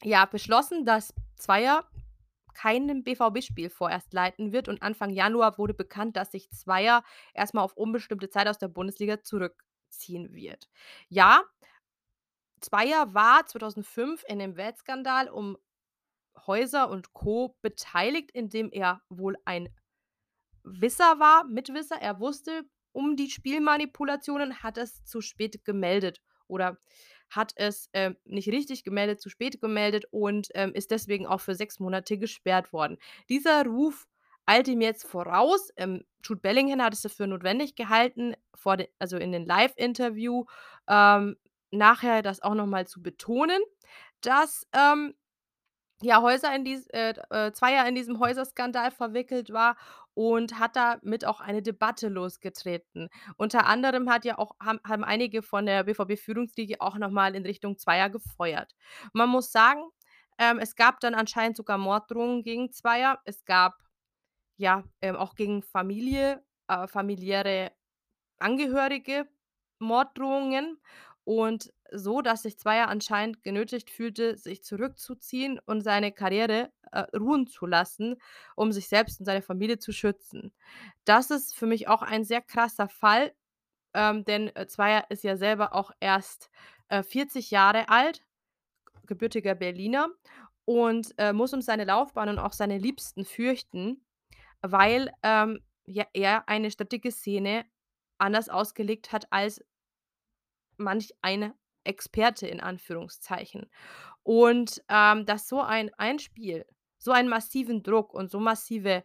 ja, beschlossen, dass Zweier keinem BVB-Spiel vorerst leiten wird und Anfang Januar wurde bekannt, dass sich Zweier erst mal auf unbestimmte Zeit aus der Bundesliga zurückziehen wird. Ja Zweier war 2005 in dem Wettskandal um Heuser und Co. beteiligt, indem er wohl ein Wisser war Mitwisser. Er wusste um die Spielmanipulationen, hat es zu spät gemeldet oder hat es, ähm, nicht richtig gemeldet, zu spät gemeldet und, ähm, ist deswegen auch für 6 Monate gesperrt worden. Dieser Ruf eilt ihm jetzt voraus. Ähm, Jude Bellingham hat es dafür notwendig gehalten, de also in den Live-Interview, ähm, nachher das auch noch mal zu betonen, dass, ähm, ja, Heuser in dies äh, äh, Zweier in diesem Heuser-Skandal verwickelt war und hat damit auch eine Debatte losgetreten. Unter anderem hat ja auch haben haben einige von der BVB-Führungsriege auch noch mal in Richtung Zweier gefeuert. Man muss sagen, ähm, es gab dann anscheinend sogar Morddrohungen gegen Zweier. Es gab, ja, ähm, auch gegen Familie äh, familiäre Angehörige Morddrohungen und so, dass sich Zweier anscheinend genötigt fühlte, sich zurückzuziehen und seine Karriere, äh, ruhen zu lassen, um sich selbst und seine Familie zu schützen. Das ist für mich auch ein sehr krasser Fall, ähm, denn, äh, Zweier ist ja selber auch erst, äh, 40 Jahre alt, gebürtiger Berliner und, äh, muss um seine Laufbahn und auch seine Liebsten fürchten, weil, ähm, ja, er eine strittige Szene anders ausgelegt hat als manch ein Experte in Anführungszeichen. Und, ähm, dass so ein ein Spiel so einen massiven Druck und so massive,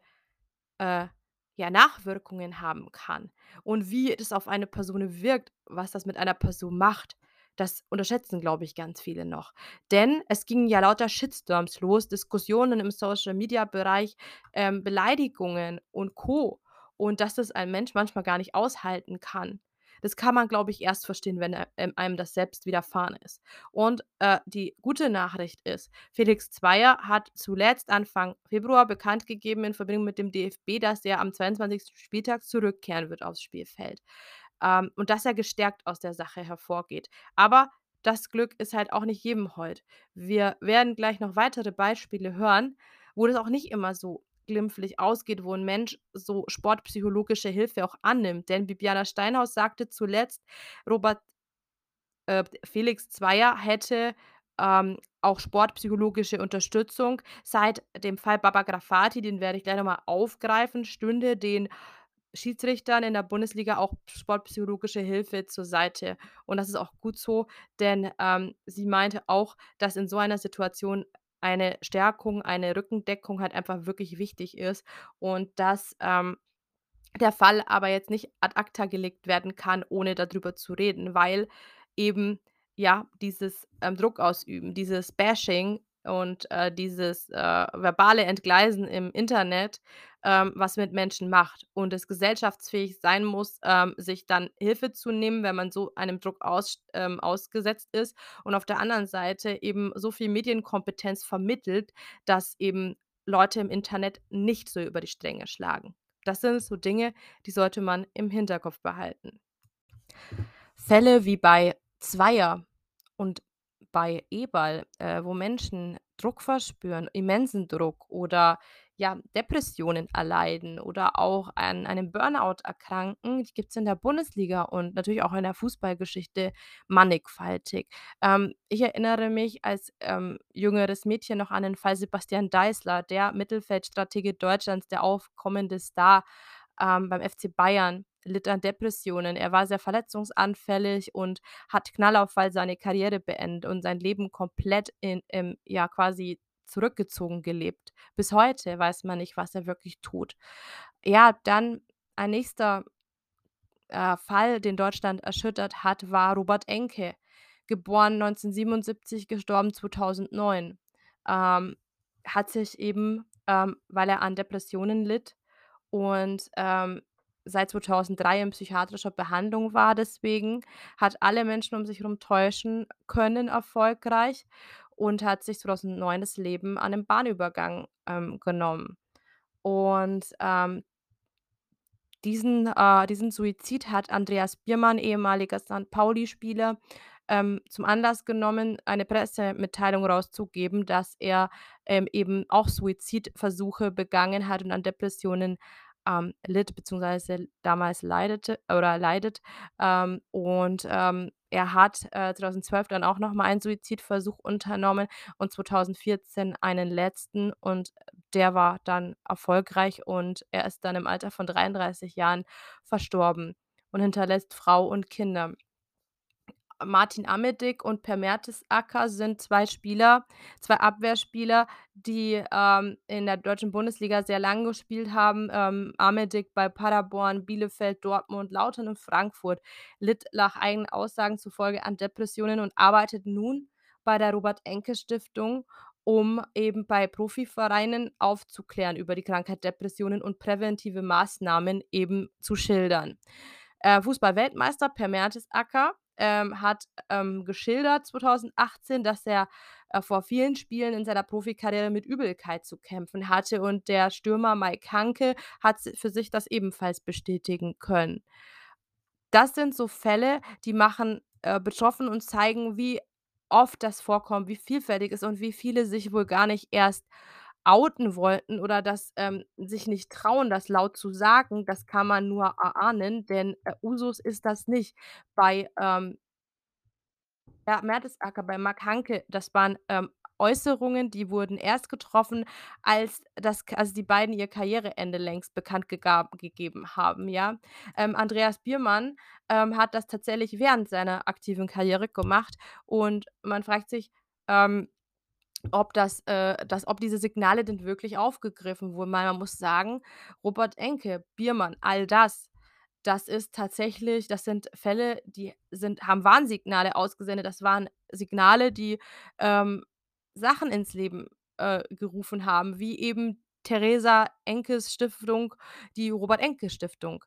äh, ja, Nachwirkungen haben kann und wie das auf eine Person wirkt, was das mit einer Person macht, das unterschätzen, glaube ich, ganz viele noch. Denn es gingen ja lauter Shitstorms los, Diskussionen im Social-Media-Bereich, ähm, Beleidigungen und Co. Und dass das ein Mensch manchmal gar nicht aushalten kann. Das kann man, glaube ich, erst verstehen, wenn, äh, ähm, einem das selbst widerfahren ist. Und, äh, die gute Nachricht ist, Felix Zweier hat zuletzt Anfang Februar bekannt gegeben in Verbindung mit dem DFB, dass er am 22. Spieltag zurückkehren wird aufs Spielfeld, ähm, und dass er gestärkt aus der Sache hervorgeht. Aber das Glück ist halt auch nicht jedem hold. Wir werden gleich noch weitere Beispiele hören, wo das auch nicht immer so glimpflich ausgeht, wo 'n Mensch so sportpsychologische Hilfe auch annimmt. Denn Bibiana Steinhaus sagte zuletzt, Robert äh, Felix Zweier hätte, ähm, auch sportpsychologische Unterstützung. Seit dem Fall Baba Grafati, den werde ich gleich noch mal aufgreifen, stünde den Schiedsrichtern in der Bundesliga auch sportpsychologische Hilfe zur Seite. Und das ist auch gut so, denn, ähm, sie meinte auch, dass in so einer Situation eine Stärkung, eine Rückendeckung halt einfach wirklich wichtig ist und dass, ähm, der Fall aber jetzt nicht ad acta gelegt werden kann, ohne da drüber zu reden, weil eben, ja, dieses, ähm, Druck ausüben, dieses Bashing und, äh, dieses, äh, verbale Entgleisen im Internet, ähm, was mit Menschen macht und es gesellschaftsfähig sein muss, ähm, sich dann Hilfe zu nehmen, wenn man so einem Druck aus ähm, ausgesetzt ist und auf der anderen Seite eben so viel Medienkompetenz vermittelt, dass eben Leute im Internet nicht so über die Stränge schlagen. Das sind so Dinge, die sollte man im Hinterkopf behalten. Fälle wie bei Zweier und bei Eberl, äh, wo Menschen Druck verspüren, immensen Druck oder, ja, Depressionen erleiden oder auch an einem Burnout erkranken, die gibt's in der Bundesliga und natürlich auch in der Fußballgeschichte mannigfaltig. Ähm, ich erinnere mich als, ähm, jüngeres Mädchen noch an den Fall Sebastian Deißler, der Mittelfeldstratege Deutschlands, der aufkommende Star, ähm, beim FC Bayern, litt an Depressionen. Er war sehr verletzungsanfällig und hat Knallauffall seine Karriere beendet und sein Leben komplett in im ja, quasi zurückgezogen gelebt. Bis heute weiß man nicht, was er wirklich tut. Ja, dann ein nächster, äh, Fall, den Deutschland erschüttert hat, war Robert Enke, geboren 1977, gestorben 2009. Ähm, hat sich eben, ähm, weil er an Depressionen litt und, ähm, seit 2003 in psychiatrischer Behandlung war deswegen, hat alle Menschen um sich rum täuschen können erfolgreich und hat sich 2009 das Leben an 'nem Bahnübergang, ähm, genommen. Und, ähm diesen äh, diesen Suizid hat Andreas Biermann, ehemaliger St. Pauli-Spieler, ähm, zum Anlass genommen, eine Pressemitteilung rauszugeben, dass er, ähm, eben auch Suizidversuche begangen hat und an Depressionen, ähm, litt beziehungsweise damals leidete oder leidet. Ähm, und, ähm, er hat, äh, 2012 dann auch noch mal einen Suizidversuch unternommen und 2014 einen letzten und der war dann erfolgreich und er ist dann im Alter von 33 Jahren verstorben und hinterlässt Frau und Kinder. Martin Amedic und Per Mertesacker sind 2 Spieler 2 Abwehrspieler, die, ähm, in der deutschen Bundesliga sehr lang gespielt haben. Ähm, Amedic bei Paderborn, Bielefeld, Dortmund, Lautern und Frankfurt, litt nach eigenen Aussagen zufolge an Depressionen und arbeitet nun bei der Robert-Enke-Stiftung, um eben bei Profivereinen aufzuklären über die Krankheit Depressionen und präventive Maßnahmen eben zu schildern. Äh, Fußball-Weltmeister Per Mertesacker, ähm, hat, ähm, geschildert 2018, dass er, äh, vor vielen Spielen in seiner Profikarriere mit Übelkeit zu kämpfen hatte und der Stürmer Mike Hanke hat für sich das ebenfalls bestätigen können. Das sind so Fälle, die machen, äh, betroffen und zeigen, wie oft das vorkommt, wie vielfältig ist und wie viele sich wohl gar nicht erst outen wollten oder das, ähm, sich nicht trauen, das laut zu sagen. Das kann man nur erahnen, denn, äh, Usus ist das nicht. Bei, ähm ja, Mertesacker, bei Mark Hanke, das waren, ähm, Äußerungen, die wurden erst getroffen, als das als die beiden ihr Karriereende längst bekannt gegeben haben, ja? Ähm, Andreas Biermann, ähm, hat das tatsächlich während seiner aktiven Karriere gemacht und man fragt sich, ähm, ob das äh, dass ob diese Signale denn wirklich aufgegriffen wurden, weil man muss sagen, Robert Enke, Biermann, all das, das ist tatsächlich das sind Fälle, die sind haben Warnsignale ausgesendet. Das waren Signale, die, ähm, Sachen ins Leben, äh, gerufen haben, wie eben Theresa Enkes Stiftung, die Robert-Enke-Stiftung.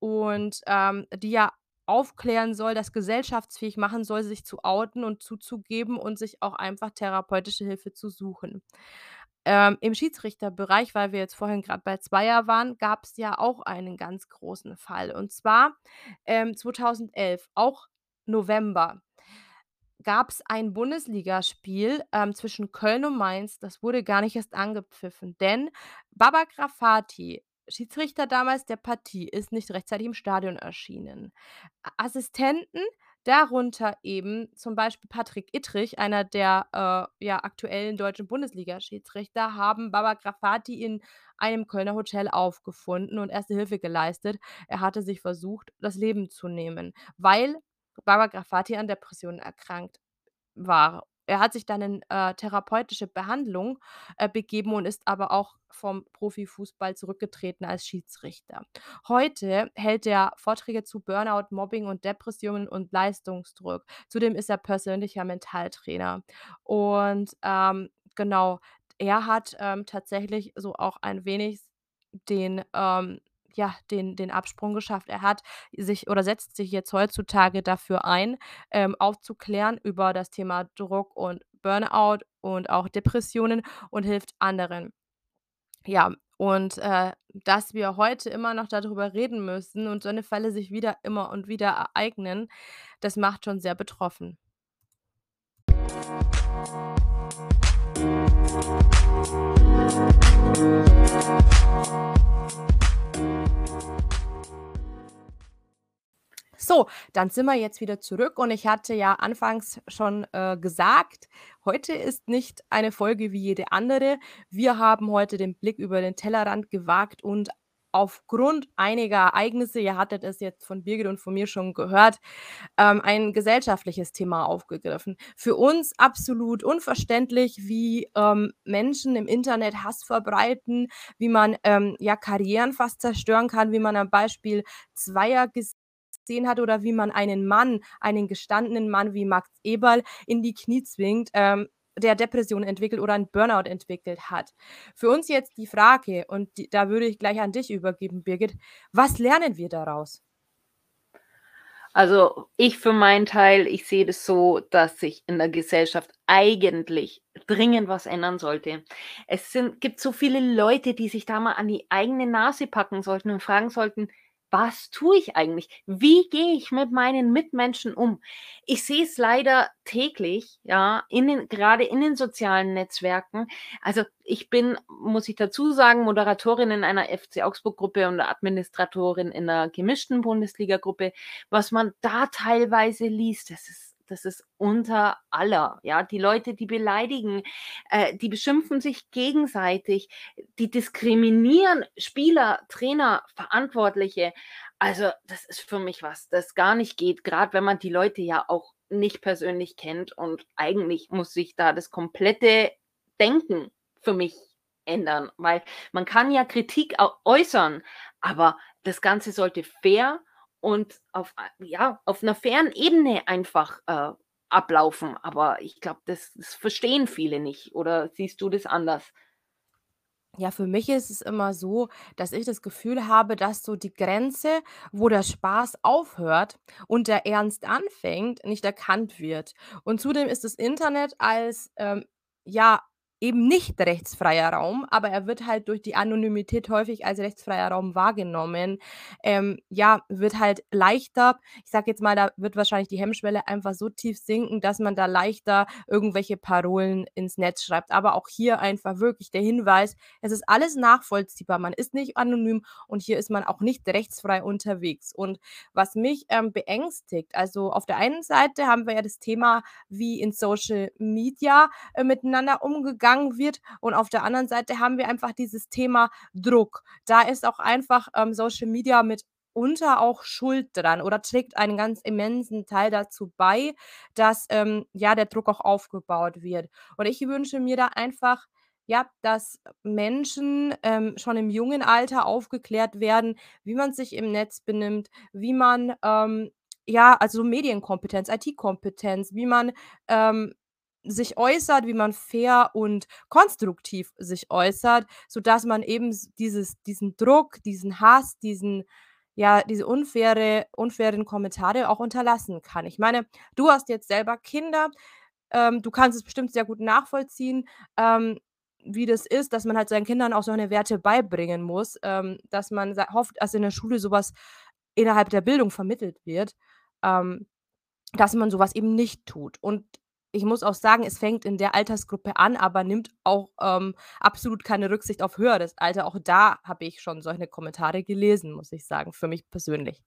Und, ähm, die ja aufklären soll, das gesellschaftsfähig machen soll, sich zu outen und zuzugeben und sich auch einfach therapeutische Hilfe zu suchen. Ähm, im Schiedsrichterbereich, weil wir jetzt vorhin grad bei Zweier waren, gab's ja auch einen ganz großen Fall. Und zwar, ähm, 2011, auch November, gab's ein Bundesligaspiel, ähm, zwischen Köln und Mainz. Das wurde gar nicht erst angepfiffen, denn Baba Grafati, Schiedsrichter damals der Partie, ist nicht rechtzeitig im Stadion erschienen. Assistenten, darunter eben zum Beispiel Patrick Ittrich, einer der, äh, ja, aktuellen deutschen Bundesliga-Schiedsrichter, haben Baba Grafati in einem Kölner Hotel aufgefunden und Erste Hilfe geleistet. Er hatte sich versucht, das Leben zu nehmen, weil Baba Grafati an Depressionen erkrankt war. Er hat sich dann in, äh, therapeutische Behandlung, äh, begeben und ist aber auch vom Profifußball zurückgetreten als Schiedsrichter. Heute hält er Vorträge zu Burnout, Mobbing und Depressionen und Leistungsdruck. Zudem ist er persönlicher Mentaltrainer. Und, ähm, genau, er hat, ähm, tatsächlich so auch ein wenig den, ähm ja, den den Absprung geschafft. Er hat sich oder setzt sich jetzt heutzutage dafür ein, ähm, aufzuklären über das Thema Druck und Burnout und auch Depressionen und hilft anderen. Ja, und, äh, dass wir heute immer noch da drüber reden müssen und so 'ne Fälle sich wieder immer und wieder ereignen, das macht schon sehr betroffen. So, dann sind wir jetzt wieder zurück und ich hatte ja anfangs schon, äh, gesagt, heute ist nicht eine Folge wie jede andere. Wir haben heute den Blick über den Tellerrand gewagt und aufgrund einiger Ereignisse, ihr hattet es jetzt von Birgit und von mir schon gehört, ähm, ein gesellschaftliches Thema aufgegriffen. Für uns absolut unverständlich, wie, ähm, Menschen im Internet Hass verbreiten, wie man, ähm, ja, Karrieren fast zerstören kann, wie man am Beispiel Zweier gesehen hat oder wie man einen Mann, einen gestandenen Mann wie Max Eberl in die Knie zwingt, ähm, der Depressionen entwickelt oder 'n Burnout entwickelt hat. Für uns jetzt die Frage und die da würde ich gleich an dich übergeben, Birgit: Was lernen wir daraus? Also, ich für meinen Teil, ich sehe das so, dass sich in der Gesellschaft eigentlich dringend was ändern sollte. Es sind gibt so viele Leute, die sich da mal an die eigene Nase packen sollten und fragen sollten: was tue ich eigentlich? Wie gehe ich mit meinen Mitmenschen um? Ich sehe es leider täglich, ja, in den grade in den sozialen Netzwerken. Also, ich bin, muss ich dazu sagen, Moderatorin in einer FC Augsburg-Gruppe und Administratorin in 'ner gemischten Bundesligagruppe. Was man da teilweise liest, das ist das ist unter aller, ja? Die Leute, die beleidigen, äh, die beschimpfen sich gegenseitig, die diskriminieren Spieler, Trainer, Verantwortliche. Also, das ist für mich was, das gar nicht geht, grad wenn man die Leute ja auch nicht persönlich kennt und eigentlich muss sich da das komplette Denken für mich ändern, weil man kann ja Kritik äußern, aber das Ganze sollte fair und auf ja, auf 'ner fairen Ebene einfach, äh, ablaufen. Aber ich glaube, das das verstehen viele nicht. Oder siehst du das anders? Ja, für mich ist es immer so, dass ich das Gefühl habe, dass so die Grenze, wo der Spaß aufhört und der Ernst anfängt, nicht erkannt wird. Und zudem ist das Internet als, ähm, ja, eben nicht rechtsfreier Raum, aber er wird halt durch die Anonymität häufig als rechtsfreier Raum wahrgenommen. Ähm, ja, wird halt leichter ich sage jetzt mal, da wird wahrscheinlich die Hemmschwelle einfach so tief sinken, dass man da leichter irgendwelche Parolen ins Netz schreibt. Aber auch hier einfach wirklich der Hinweis: Es ist alles nachvollziehbar. Man ist nicht anonym und hier ist man auch nicht rechtsfrei unterwegs. Und was mich, ähm, beängstigt also, auf der einen Seite haben wir ja das Thema, wie in Social Media, äh, miteinander umgegangen wird und auf der anderen Seite haben wir einfach dieses Thema Druck. Da ist auch einfach, ähm, Social Media mitunter auch schuld dran oder trägt einen ganz immensen Teil dazu bei, dass, ähm, ja, der Druck auch aufgebaut wird. Und ich wünsche mir da einfach, ja, dass Menschen, ähm, schon im jungen Alter aufgeklärt werden, wie man sich im Netz benimmt, wie man, ähm ja, also Medienkompetenz, IT-Kompetenz, wie man, ähm, sich äußert, wie man fair und konstruktiv sich äußert, sodass man eben dieses diesen Druck, diesen Hass, diesen ja, diese unfaire unfairen Kommentare auch unterlassen kann. Ich meine, du hast jetzt selber Kinder, ähm, du kannst es bestimmt sehr gut nachvollziehen, ähm, wie das ist, dass man halt seinen Kindern auch so eine Werte beibringen muss, ähm, dass man hofft, dass in der Schule so was innerhalb der Bildung vermittelt wird, ähm, dass man so was eben nicht tut. Und ich muss auch sagen, es fängt in der Altersgruppe an, aber nimmt auch, ähm, absolut keine Rücksicht auf höheres Alter. Auch da habe ich schon solche Kommentare gelesen, muss ich sagen, für mich persönlich.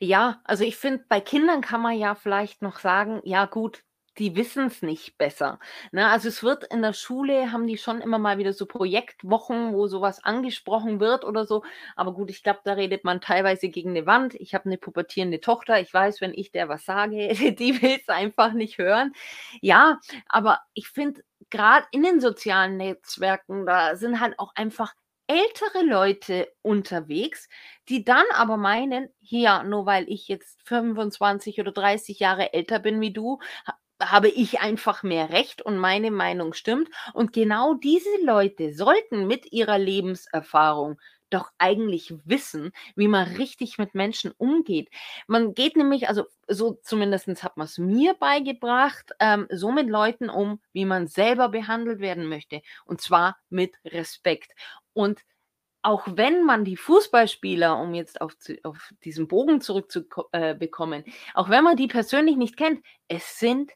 Ja, also ich finde, bei Kindern kann man ja vielleicht noch sagen: „Ja gut, die wissen's nicht besser“, ne? Also, es wird in der Schule haben die schon immer mal wieder so Projektwochen, wo so was angesprochen wird oder so. Aber gut, ich glaube, da redet man teilweise gegen 'ne Wand. Ich habe 'ne pubertierende Tochter. Ich weiß, wenn ich der was sage, die will's einfach nicht hören. Ja, aber ich finde, grad in den sozialen Netzwerken, da sind halt auch einfach ältere Leute unterwegs, die dann aber meinen: „Ja, nur weil ich jetzt 25 oder 30 Jahre älter bin wie du, habe ich einfach mehr Recht und meine Meinung stimmt.“ Und genau diese Leute sollten mit ihrer Lebenserfahrung doch eigentlich wissen, wie man richtig mit Menschen umgeht. Man geht nämlich also, so zumindestens hat man's mir beigebracht, ähm, so mit Leuten um, wie man selber behandelt werden möchte, und zwar mit Respekt. Und auch wenn man die Fußballspieler, um jetzt auf auf diesen Bogen zurückzuko äh, auch wenn man die persönlich nicht kennt, es sind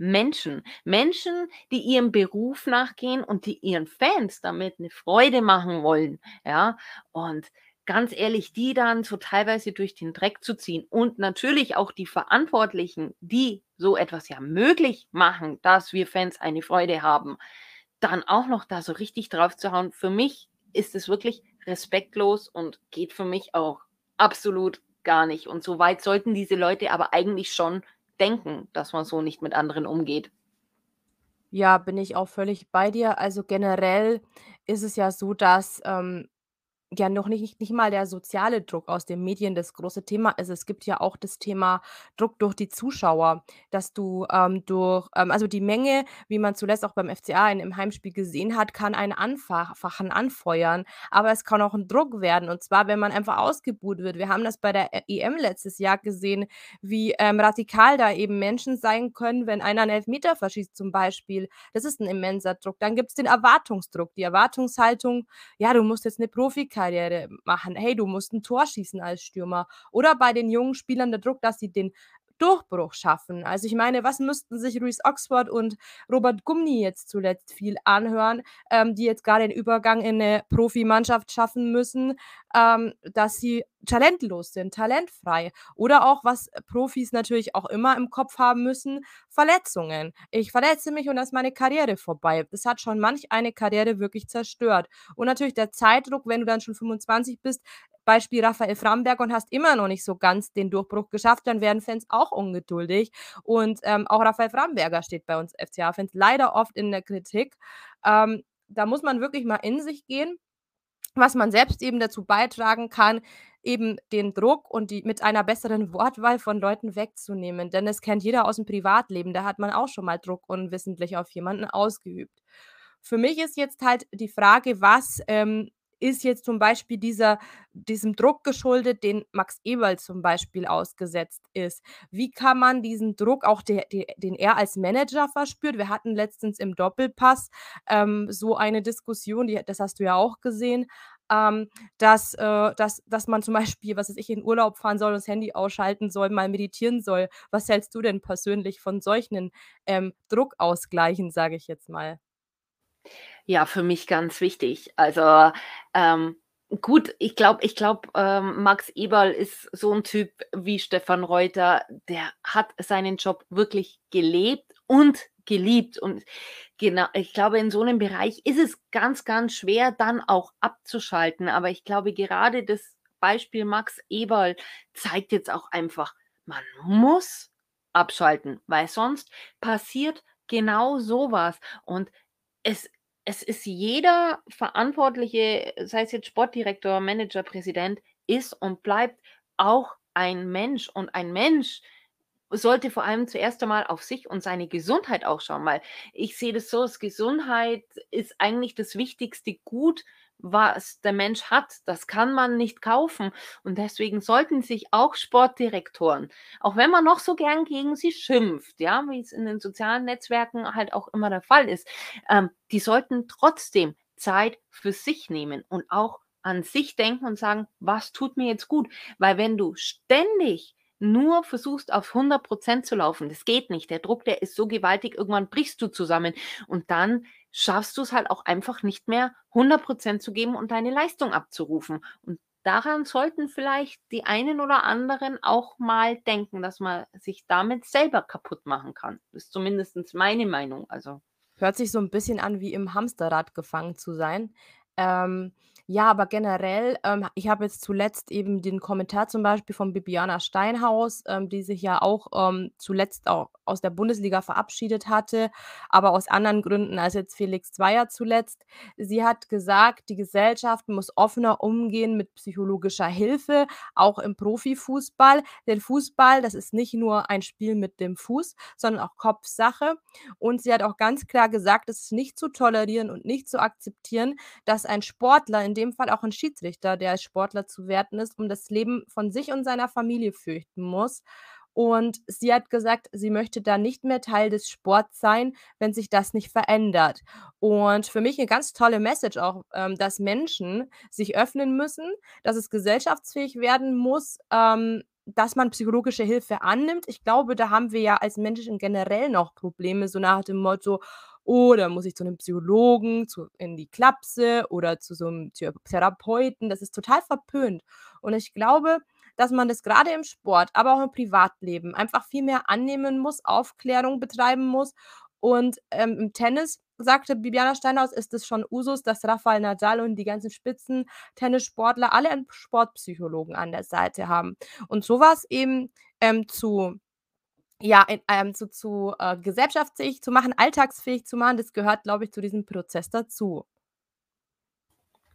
Menschen. Menschen, die ihrem Beruf nachgehen und die ihren Fans damit 'ne Freude machen wollen, ja? Und ganz ehrlich, die dann so teilweise durch den Dreck zu ziehen und natürlich auch die Verantwortlichen, die so etwas ja möglich machen, dass wir Fans eine Freude haben, dann auch noch da so richtig draufzuhauen. Für mich ist es wirklich respektlos und geht für mich auch absolut gar nicht. Und so weit sollten diese Leute aber eigentlich schon denken, dass man so nicht mit anderen umgeht. Ja, bin ich auch völlig bei dir. Also, generell ist es ja so, dass, ähm, ja noch nicht nicht mal der soziale Druck aus den Medien das große Thema ist. Es gibt ja auch das Thema Druck durch die Zuschauer, dass du, ähm, durch ähm, also, die Menge, wie man zuletzt auch beim FCA in 'nem Heimspiel gesehen hat, kann einen anfach fachen anfeuern, aber es kann auch 'n Druck werden, und zwar, wenn man einfach ausgebuht wird. Wir haben das bei der EM letztes Jahr gesehen, wie, ähm, radikal da eben Menschen sein können, wenn einer 'n Elfmeter verschießt zum Beispiel. Das ist 'n immenser Druck. Dann gibt's den Erwartungsdruck, die Erwartungshaltung: „Ja, du musst jetzt 'ne Profikar Sportkarriere machen: „Hey, du musst 'n Tor schießen als Stürmer.“ Oder bei den jungen Spielern der Druck, dass sie den Durchbruch schaffen. Also, ich meine, was müssten sich Louis Oxford und Robert Gumni jetzt zuletzt viel anhören, ähm, die jetzt grade den Übergang in 'ne Profimannschaft schaffen müssen, ähm, dass sie talentlos sind, talentfrei. Oder auch, was Profis natürlich auch immer im Kopf haben müssen, Verletzungen. Ich verletze mich und dann ist meine Karriere vorbei. Das hat schon manch eine Karriere wirklich zerstört. Und natürlich der Zeitdruck, wenn du dann schon 25 bist, Beispiel Raphael Framberger und hast immer noch nicht so ganz den Durchbruch geschafft, dann werden Fans auch ungeduldig. Und, ähm, auch Raphael Framberger steht bei uns FCA-Fans leider oft in der Kritik. Ähm, da muss man wirklich mal in sich gehen, was man selbst eben dazu beitragen kann, eben den Druck und die mit einer besseren Wortwahl von Leuten wegzunehmen. Denn das kennt jeder aus'm Privatleben, da hat man auch schon mal Druck unwissentlich auf jemanden ausgeübt. Für mich ist jetzt halt die Frage, was, ähm, ist jetzt zum Beispiel dieser diesem Druck geschuldet, den Max Eberl zum Beispiel ausgesetzt ist. Wie kann man diesen Druck auch de de den er als Manager verspürt wir hatten letztens im Doppelpass, ähm, so eine Diskussion, die das hast du ja auch gesehen, ähm, dass äh, dass dass man zum Beispiel, was weiß ich, in Urlaub fahren soll das Handy ausschalten soll, mal meditieren soll. Was hältst du denn persönlich von solchen, ähm, Druckausgleichen, sage ich jetzt mal? Ja, für mich ganz wichtig. Also, ähm, gut, ich glaube ich glaube, ähm, Max Eberl ist so 'n Typ wie Stefan Reuter, der hat seinen Job wirklich gelebt und geliebt. Und genau ich glaube, in so 'nem Bereich ist es ganz, ganz schwer, dann auch abzuschalten. Aber ich glaube, gerade das Beispiel Max Eberl zeigt jetzt auch einfach, man muss abschalten, weil sonst passiert genau so was. Und es es ist jeder Verantwortliche, sei es jetzt Sportdirektor, Manager, Präsident, ist und bleibt auch ein Mensch. Und ein Mensch sollte vor allem zuerst einmal auf sich und seine Gesundheit auch schauen, weil ich sehe das so, dass Gesundheit ist eigentlich das wichtigste Gut, was der Mensch hat. Das kann man nicht kaufen. Und deswegen sollten sich auch Sportdirektoren, auch wenn man noch so gern gegen sie schimpft, ja, wie es in den sozialen Netzwerken halt auch immer der Fall ist, ähm, die sollten trotzdem Zeit für sich nehmen und auch an sich denken und sagen: „Was tut mir jetzt gut?“ Weil wenn du ständig nur versuchst, auf 100 % zu laufen, das geht nicht. Der Druck, der ist so gewaltig, irgendwann brichst du zusammen. Und dann schaffst du's halt auch einfach nicht mehr, 100 % zu geben und deine Leistung abzurufen. Und daran sollten vielleicht die einen oder anderen auch mal denken, dass man sich damit selber kaputt machen kann. Ist zumindest meine Meinung, also Hört sich so 'n bisschen an, wie im Hamsterrad gefangen zu sein. Ähm, ja, aber generell, ähm, ich habe jetzt zuletzt eben den Kommentar zum Beispiel von Bibiana Steinhaus, ähm, die sich ja auch, ähm, zuletzt auch aus der Bundesliga verabschiedet hatte, aber aus anderen Gründen als jetzt Felix Zweier zuletzt. Sie hat gesagt, die Gesellschaft muss offener umgehen mit psychologischer Hilfe, auch im Profifußball. Denn Fußball, das ist nicht nur ein Spiel mit dem Fuß, sondern auch Kopfsache. Und sie hat auch ganz klar gesagt, es ist nicht zu tolerieren und nicht zu akzeptieren, dass ein Sportler, in dem Fall auch 'n Schiedsrichter, der als Sportler zu werten ist, um das Leben von sich und seiner Familie fürchten muss. Und sie hat gesagt, sie möchte da nicht mehr Teil des Sports sein, wenn sich das nicht verändert. Und für mich 'ne ganz tolle Message auch, ähm, dass Menschen sich öffnen müssen, dass es gesellschaftsfähig werden muss, ähm, dass man psychologische Hilfe annimmt. Ich glaube, da haben wir ja als Menschen generell noch Probleme, so nach dem Motto: „Oh, da muss ich zu 'nem Psychologen, zu in die Klapse oder zu so 'nem Thera Therapeuten.“ Das ist total verpönt. Und ich glaube, dass man das grade im Sport, aber auch im Privatleben einfach viel mehr annehmen muss, Aufklärung betreiben muss. Und, ähm, im Tennis, sagte Bibiana Steinhaus, ist es schon Usus, dass Rafael Nadal und die ganzen Spitzentennissportler alle einen Sportpsychologen an der Seite haben. Und so was eben, ähm, zu ja, in ähm, zu zu äh, gesellschaftsfähig zu machen, alltagsfähig zu machen, das gehört, glaube ich, zu diesem Prozess dazu.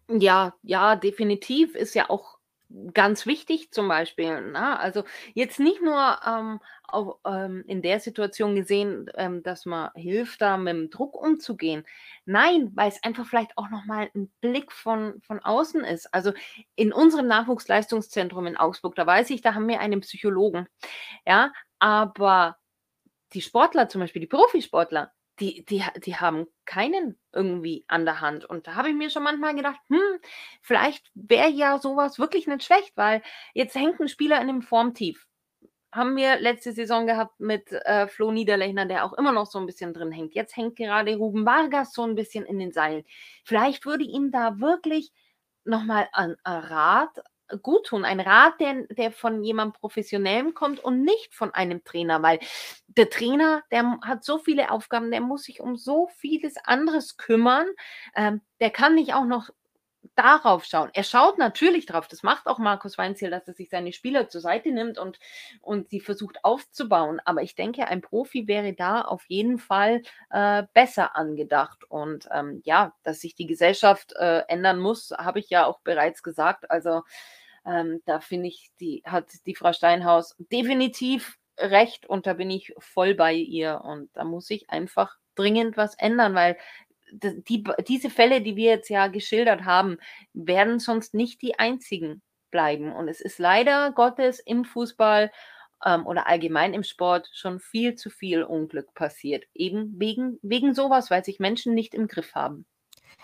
Ja, ja, definitiv, ist ja auch ganz wichtig zum Beispiel, ne? Also, jetzt nicht nur, ähm, au ähm, in der Situation gesehen, ähm, dass man hilft, da mit'm Druck umzugehen. Nein, weil's einfach vielleicht auch noch mal 'n Blick von von außen ist. Also, in unserem Nachwuchsleistungszentrum in Augsburg, da weiß ich, da haben wir einen Psychologen, ja? Aber die Sportler zum Beispiel, die Profisportler, die die die haben keinen irgendwie an der Hand. Und da habe ich mir schon manchmal gedacht: „Hm, vielleicht wäre ja so was wirklich nicht schlecht“, weil jetzt hängt 'n Spieler in 'nem Formtief. Haben wir letzte Saison gehabt mit, äh, Flo Niederlechner, der auch immer noch so 'n bisschen drin hängt. Jetzt hängt gerade Ruben Vargas so 'n bisschen in den Seilen. Vielleicht würde ihm da wirklich noch mal ein ein Rat guttun. Ein Rat, der der von jemandem Professionellem kommt und nicht von einem Trainer, weil der Trainer, der hat so viele Aufgaben, der muss sich um so vieles anderes kümmern. Ähm, der kann nicht auch noch darauf schauen. Er schaut natürlich drauf, das macht auch Markus Weinzierl, dass er sich seine Spieler zur Seite nimmt und und sie versucht aufzubauen. Aber ich denke, ein Profi wäre da auf jeden Fall, äh, besser angedacht. Und, ähm, ja, dass sich die Gesellschaft, äh, ändern muss, habe ich ja auch bereits gesagt. Also, ähm, da finde ich, die hat die Frau Steinhaus definitiv recht und da bin ich voll bei ihr. Und da muss sich einfach dringend was ändern, weil die diese Fälle, die wir jetzt ja geschildert haben, werden sonst nicht die einzigen bleiben. Und es ist leider Gottes im Fußball, ähm, oder allgemein im Sport schon viel zu viel Unglück passiert, eben wegen wegen so was, weil sich Menschen nicht im Griff haben.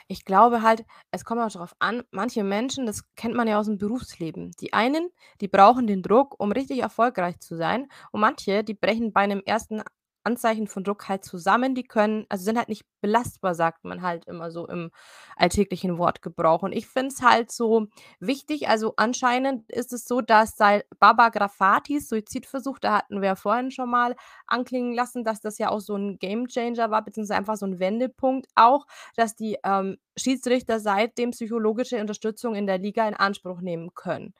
Ich glaube halt, es kommt auch drauf an, manche Menschen, das kennt man ja aus'm Berufsleben. Die einen, die brauchen den Druck, um richtig erfolgreich zu sein und manche, die brechen bei 'nem ersten Anzeichen von Druck halt zusammen. Die können also, sind halt nicht belastbar, sagt man halt immer so im alltäglichen Wortgebrauch. Und ich finde es halt so wichtig also, anscheinend ist es so, dass seit Baba Grafatis Suizidversuch da hatten wir ja vorhin schon mal anklingen lassen, dass das ja auch so 'n Gamechanger war, beziehungsweise einfach so 'n Wendepunkt auch, dass die, ähm, Schiedsrichter seitdem psychologische Unterstützung in der Liga in Anspruch nehmen können.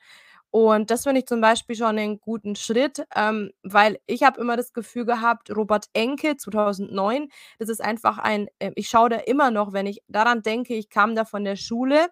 Und das finde ich zum Beispiel schon 'nen guten Schritt, ähm, weil ich habe immer das Gefühl gehabt, Robert Enke 2009, das ist einfach ein äh, ich schaue da immer noch, wenn ich daran denke, ich kam da von der Schule,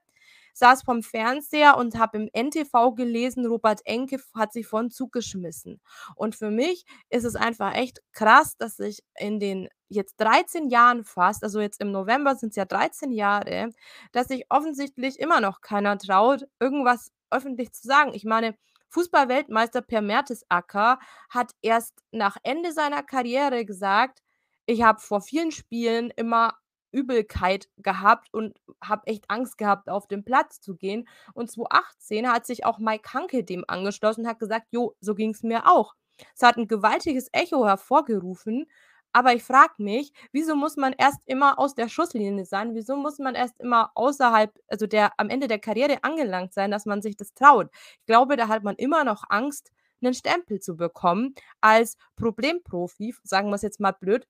saß vorm Fernseher und habe im NTV gelesen, Robert Enke hat sich vor 'n Zug geschmissen. Und für mich ist es einfach echt krass, dass sich in den jetzt 13 Jahren fast also, jetzt im November sind's ja 13 Jahre, dass sich offensichtlich immer noch keiner traut, irgendwas öffentlich zu sagen. Ich meine, Fußball-Weltmeister Per Mertesacker hat erst nach Ende seiner Karriere gesagt: „Ich habe vor vielen Spielen immer Übelkeit gehabt und habe echt Angst gehabt, auf den Platz zu gehen.“ Und 2018 hat sich auch Mike Hanke dem angeschlossen und hat gesagt: „Jo, so ging's mir auch.“ Es hat 'n gewaltiges Echo hervorgerufen, aber ich frage mich, wieso muss man erst immer aus der Schusslinie sein? Wieso muss man erst immer außerhalb also, der am Ende der Karriere angelangt sein, dass man sich das traut? Ich glaube, da hat man immer noch Angst, 'nen Stempel zu bekommen als Problemprofi, sagen wir's jetzt mal blöd,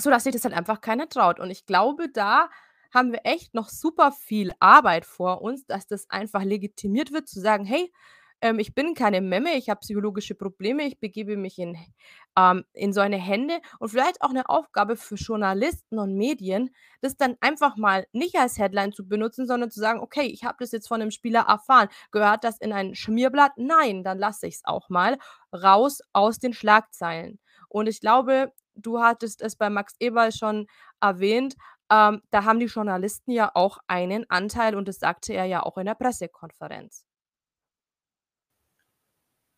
sodass sich das halt einfach keiner traut. Und ich glaube, da haben wir echt noch super viel Arbeit vor uns, dass das einfach legitimiert wird, zu sagen: „Hey, ähm, ich bin keine Memme, ich habe psychologische Probleme, ich begebe mich in ähm, in so eine Hände.“ Und vielleicht auch 'ne Aufgabe für Journalisten und Medien, das dann einfach mal nicht als Headline zu benutzen, sondern zu sagen: „Okay, ich habe das jetzt von 'nem Spieler erfahren. Gehört das in ein Schmierblatt? Nein, dann lasse ich's auch mal. Raus aus den Schlagzeilen.“ Und ich glaube, du hattest es bei Max Eberl schon erwähnt, ähm, da haben die Journalisten ja auch einen Anteil und das sagte er ja auch in der Pressekonferenz.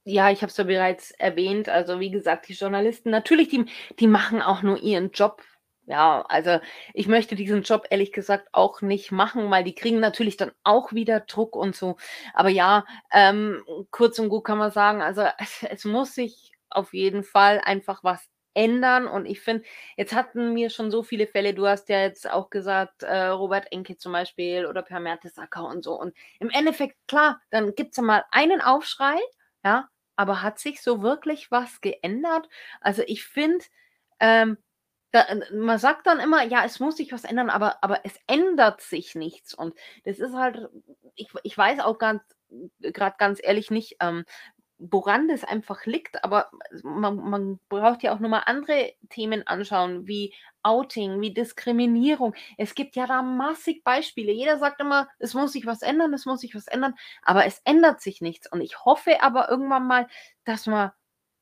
Ja, ich habe es ja bereits erwähnt. Also, wie gesagt, die Journalisten natürlich, die die machen auch nur ihren Job. Ja, also, ich möchte diesen Job ehrlich gesagt auch nicht machen, weil die kriegen natürlich dann auch wieder Druck und so. Aber ja, ähm, kurz und gut kann man sagen, also, es es muss sich auf jeden Fall einfach was ändern. Und ich finde, jetzt hatten wir schon so viele Fälle. Du hast ja jetzt auch gesagt, äh, Robert Enke zum Beispiel oder Per Mertesacker und so. Und im Endeffekt, klar, dann gibt's ja mal einen Aufschrei, ja, aber hat sich so wirklich was geändert? Also, ich finde, ähm, n man sagt dann immer: „Ja, es muss sich was ändern“, aber aber es ändert sich nichts. Und das ist halt ich ich weiß auch ganz grad ganz ehrlich nicht, ähm, woran das einfach liegt, aber man man braucht ja auch noch mal andere Themen anschauen, wie Outing, wie Diskriminierung. Es gibt ja da massig Beispiele. Jeder sagt immer: „Es muss sich was ändern, es muss sich was ändern“, aber es ändert sich nichts. Und ich hoffe aber irgendwann mal, dass man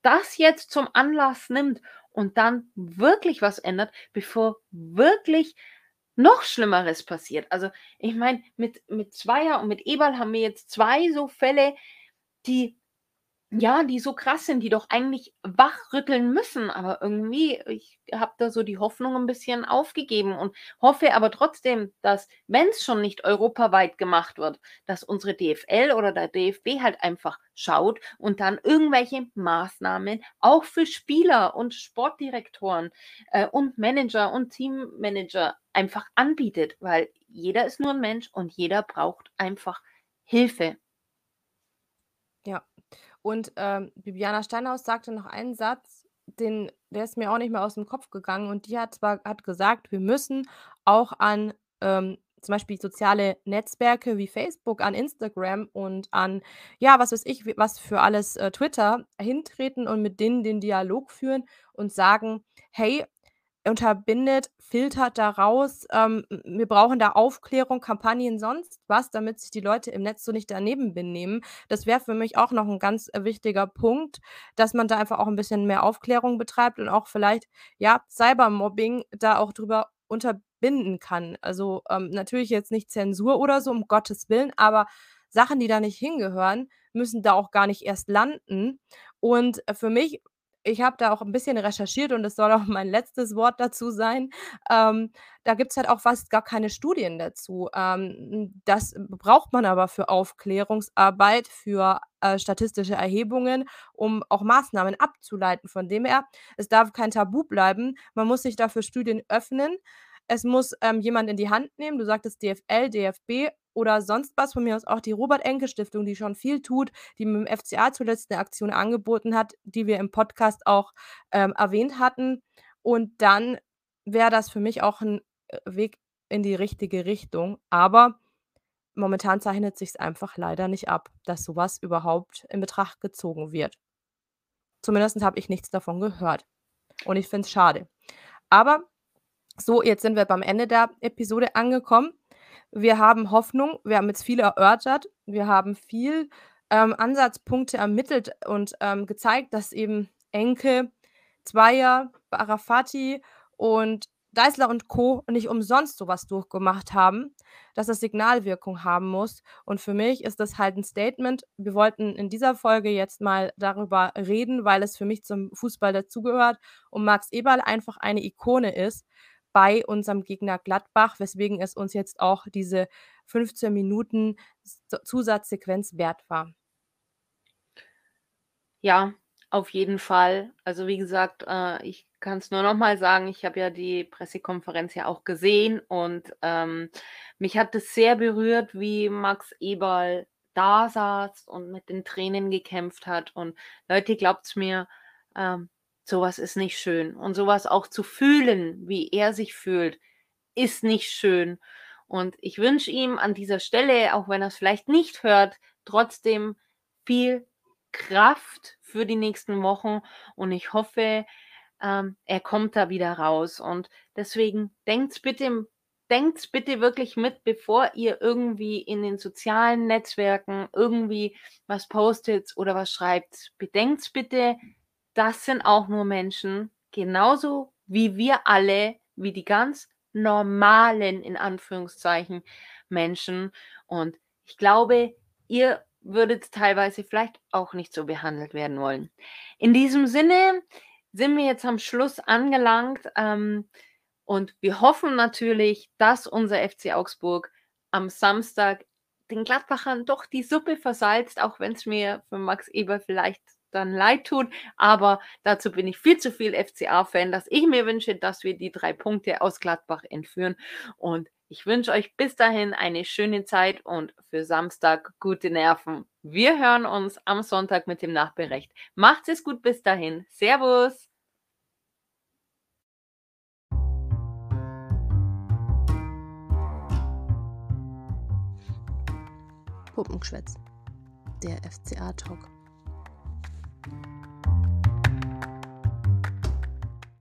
das jetzt zum Anlass nimmt und dann wirklich was ändert, bevor wirklich noch Schlimmeres passiert. Also, ich meine, mit mit Zweier und mit Eberl haben wir jetzt 2 so Fälle, die Ja, die so krass sind, die doch eigentlich wachrütteln müssen, aber irgendwie ich habe da so die Hoffnung 'n bisschen aufgegeben und hoffe aber trotzdem, dass, wenn's schon nicht europaweit gemacht wird, dass unsere DFL oder der DFB halt einfach schaut und dann irgendwelche Maßnahmen auch für Spieler und Sportdirektoren, äh, und Manager und Teammanager einfach anbietet, weil jeder ist nur 'n Mensch und jeder braucht einfach Hilfe. Ja. Und, ähm, Bibiana Steinhaus sagte noch einen Satz, den der ist mir auch nicht mehr aus'm Kopf gegangen. Und die hat zwar hat gesagt: „Wir müssen auch an, ähm, zum Beispiel soziale Netzwerke wie Facebook, an Instagram und an, ja, was weiß ich, was für alles, äh, Twitter hintreten und mit denen den Dialog führen und sagen: ‚Hey, unterbindet, filtert da raus, ähm, wir brauchen da Aufklärung, Kampagnen, sonst was, damit sich die Leute im Netz so nicht daneben benehmen.‘“ Das wäre für mich auch noch 'n ganz, äh, wichtiger Punkt, dass man da einfach auch 'n bisschen mehr Aufklärung betreibt und auch vielleicht, ja, Cybermobbing da auch drüber unterbinden kann. Also, ähm, natürlich jetzt nicht Zensur oder so, um Gottes Willen, aber Sachen, die da nicht hingehören, müssen da auch gar nicht erst landen. Und, äh, für mich ich habe da auch 'n bisschen recherchiert und das soll auch mein letztes Wort dazu sein. Ähm, da gibt's halt auch fast gar keine Studien dazu. Ähm, das braucht man aber für Aufklärungsarbeit, für, äh, statistische Erhebungen, um auch Maßnahmen abzuleiten. Von dem her, es darf kein Tabu bleiben. Man muss sich dafür Studien öffnen. Es muss, ähm, jemand in die Hand nehmen. Du sagtest DFL, DFB oder sonst was, von mir aus auch die Robert-Enke-Stiftung, die schon viel tut, die mit'm FCA zuletzt 'ne Aktion angeboten hat, die wir im Podcast auch, ähm, erwähnt hatten. Und dann wäre das für mich auch 'n, äh, Weg in die richtige Richtung. Aber momentan zeichnet sich's einfach leider nicht ab, dass so was überhaupt in Betracht gezogen wird. Zumindest habe ich nichts davon gehört und ich finde es schade. Aber so, jetzt sind wir beim Ende der Episode angekommen. Wir haben Hoffnung, wir haben jetzt viel erörtert. Wir haben viel, ähm, Ansatzpunkte ermittelt und, ähm, gezeigt, dass eben Enke, Zweier, Arafati und Deißler und Co. nicht umsonst so was durchgemacht haben, dass das Signalwirkung haben muss. Und für mich ist das halt 'n Statement. Wir wollten in dieser Folge jetzt mal darüber reden, weil es für mich zum Fußball dazugehört und Max Eberl einfach eine Ikone ist bei unserem Gegner Gladbach, weswegen es uns jetzt auch diese 15 Minuten Zusatzsequenz wert war. Ja, auf jeden Fall. Also, wie gesagt, äh, ich kann's nur noch mal sagen, ich habe ja die Pressekonferenz ja auch gesehen und, ähm, mich hat das sehr berührt, wie Max Eberl dasaß und mit den Tränen gekämpft hat. Und Leute, glaubt's mir, ähm, so was ist nicht schön. Und so was auch zu fühlen, wie er sich fühlt, ist nicht schön. Und ich wünsche ihm an dieser Stelle, auch wenn er's vielleicht nicht hört, trotzdem viel Kraft für die nächsten Wochen und ich hoffe, ähm, er kommt da wieder raus. Und deswegen denkt's bitte denkt's bitte wirklich mit, bevor ihr irgendwie in den sozialen Netzwerken irgendwie was postet oder was schreibt. Bedenkt's bitte, das sind auch nur Menschen, genauso wie wir alle, wie die ganz normalen, in Anführungszeichen, Menschen. Und ich glaube, ihr würdet teilweise vielleicht auch nicht so behandelt werden wollen. In diesem Sinne sind wir jetzt am Schluss angelangt, ähm, und wir hoffen natürlich, dass unser FC Augsburg am Samstag den Gladbachern doch die Suppe versalzt, auch wenn's mir für Max Eberl vielleicht dann leid tut. Aber dazu bin ich viel zu viel FCA-Fan, dass ich mir wünsche, dass wir die 3 Punkte aus Gladbach entführen. Und ich wünsche euch bis dahin eine schöne Zeit und für Samstag gute Nerven. Wir hören uns am Sonntag mit dem Nachbericht. Macht's es gut bis dahin. Servus. Puppengeschwätz, der FCA-Talk. Thank you.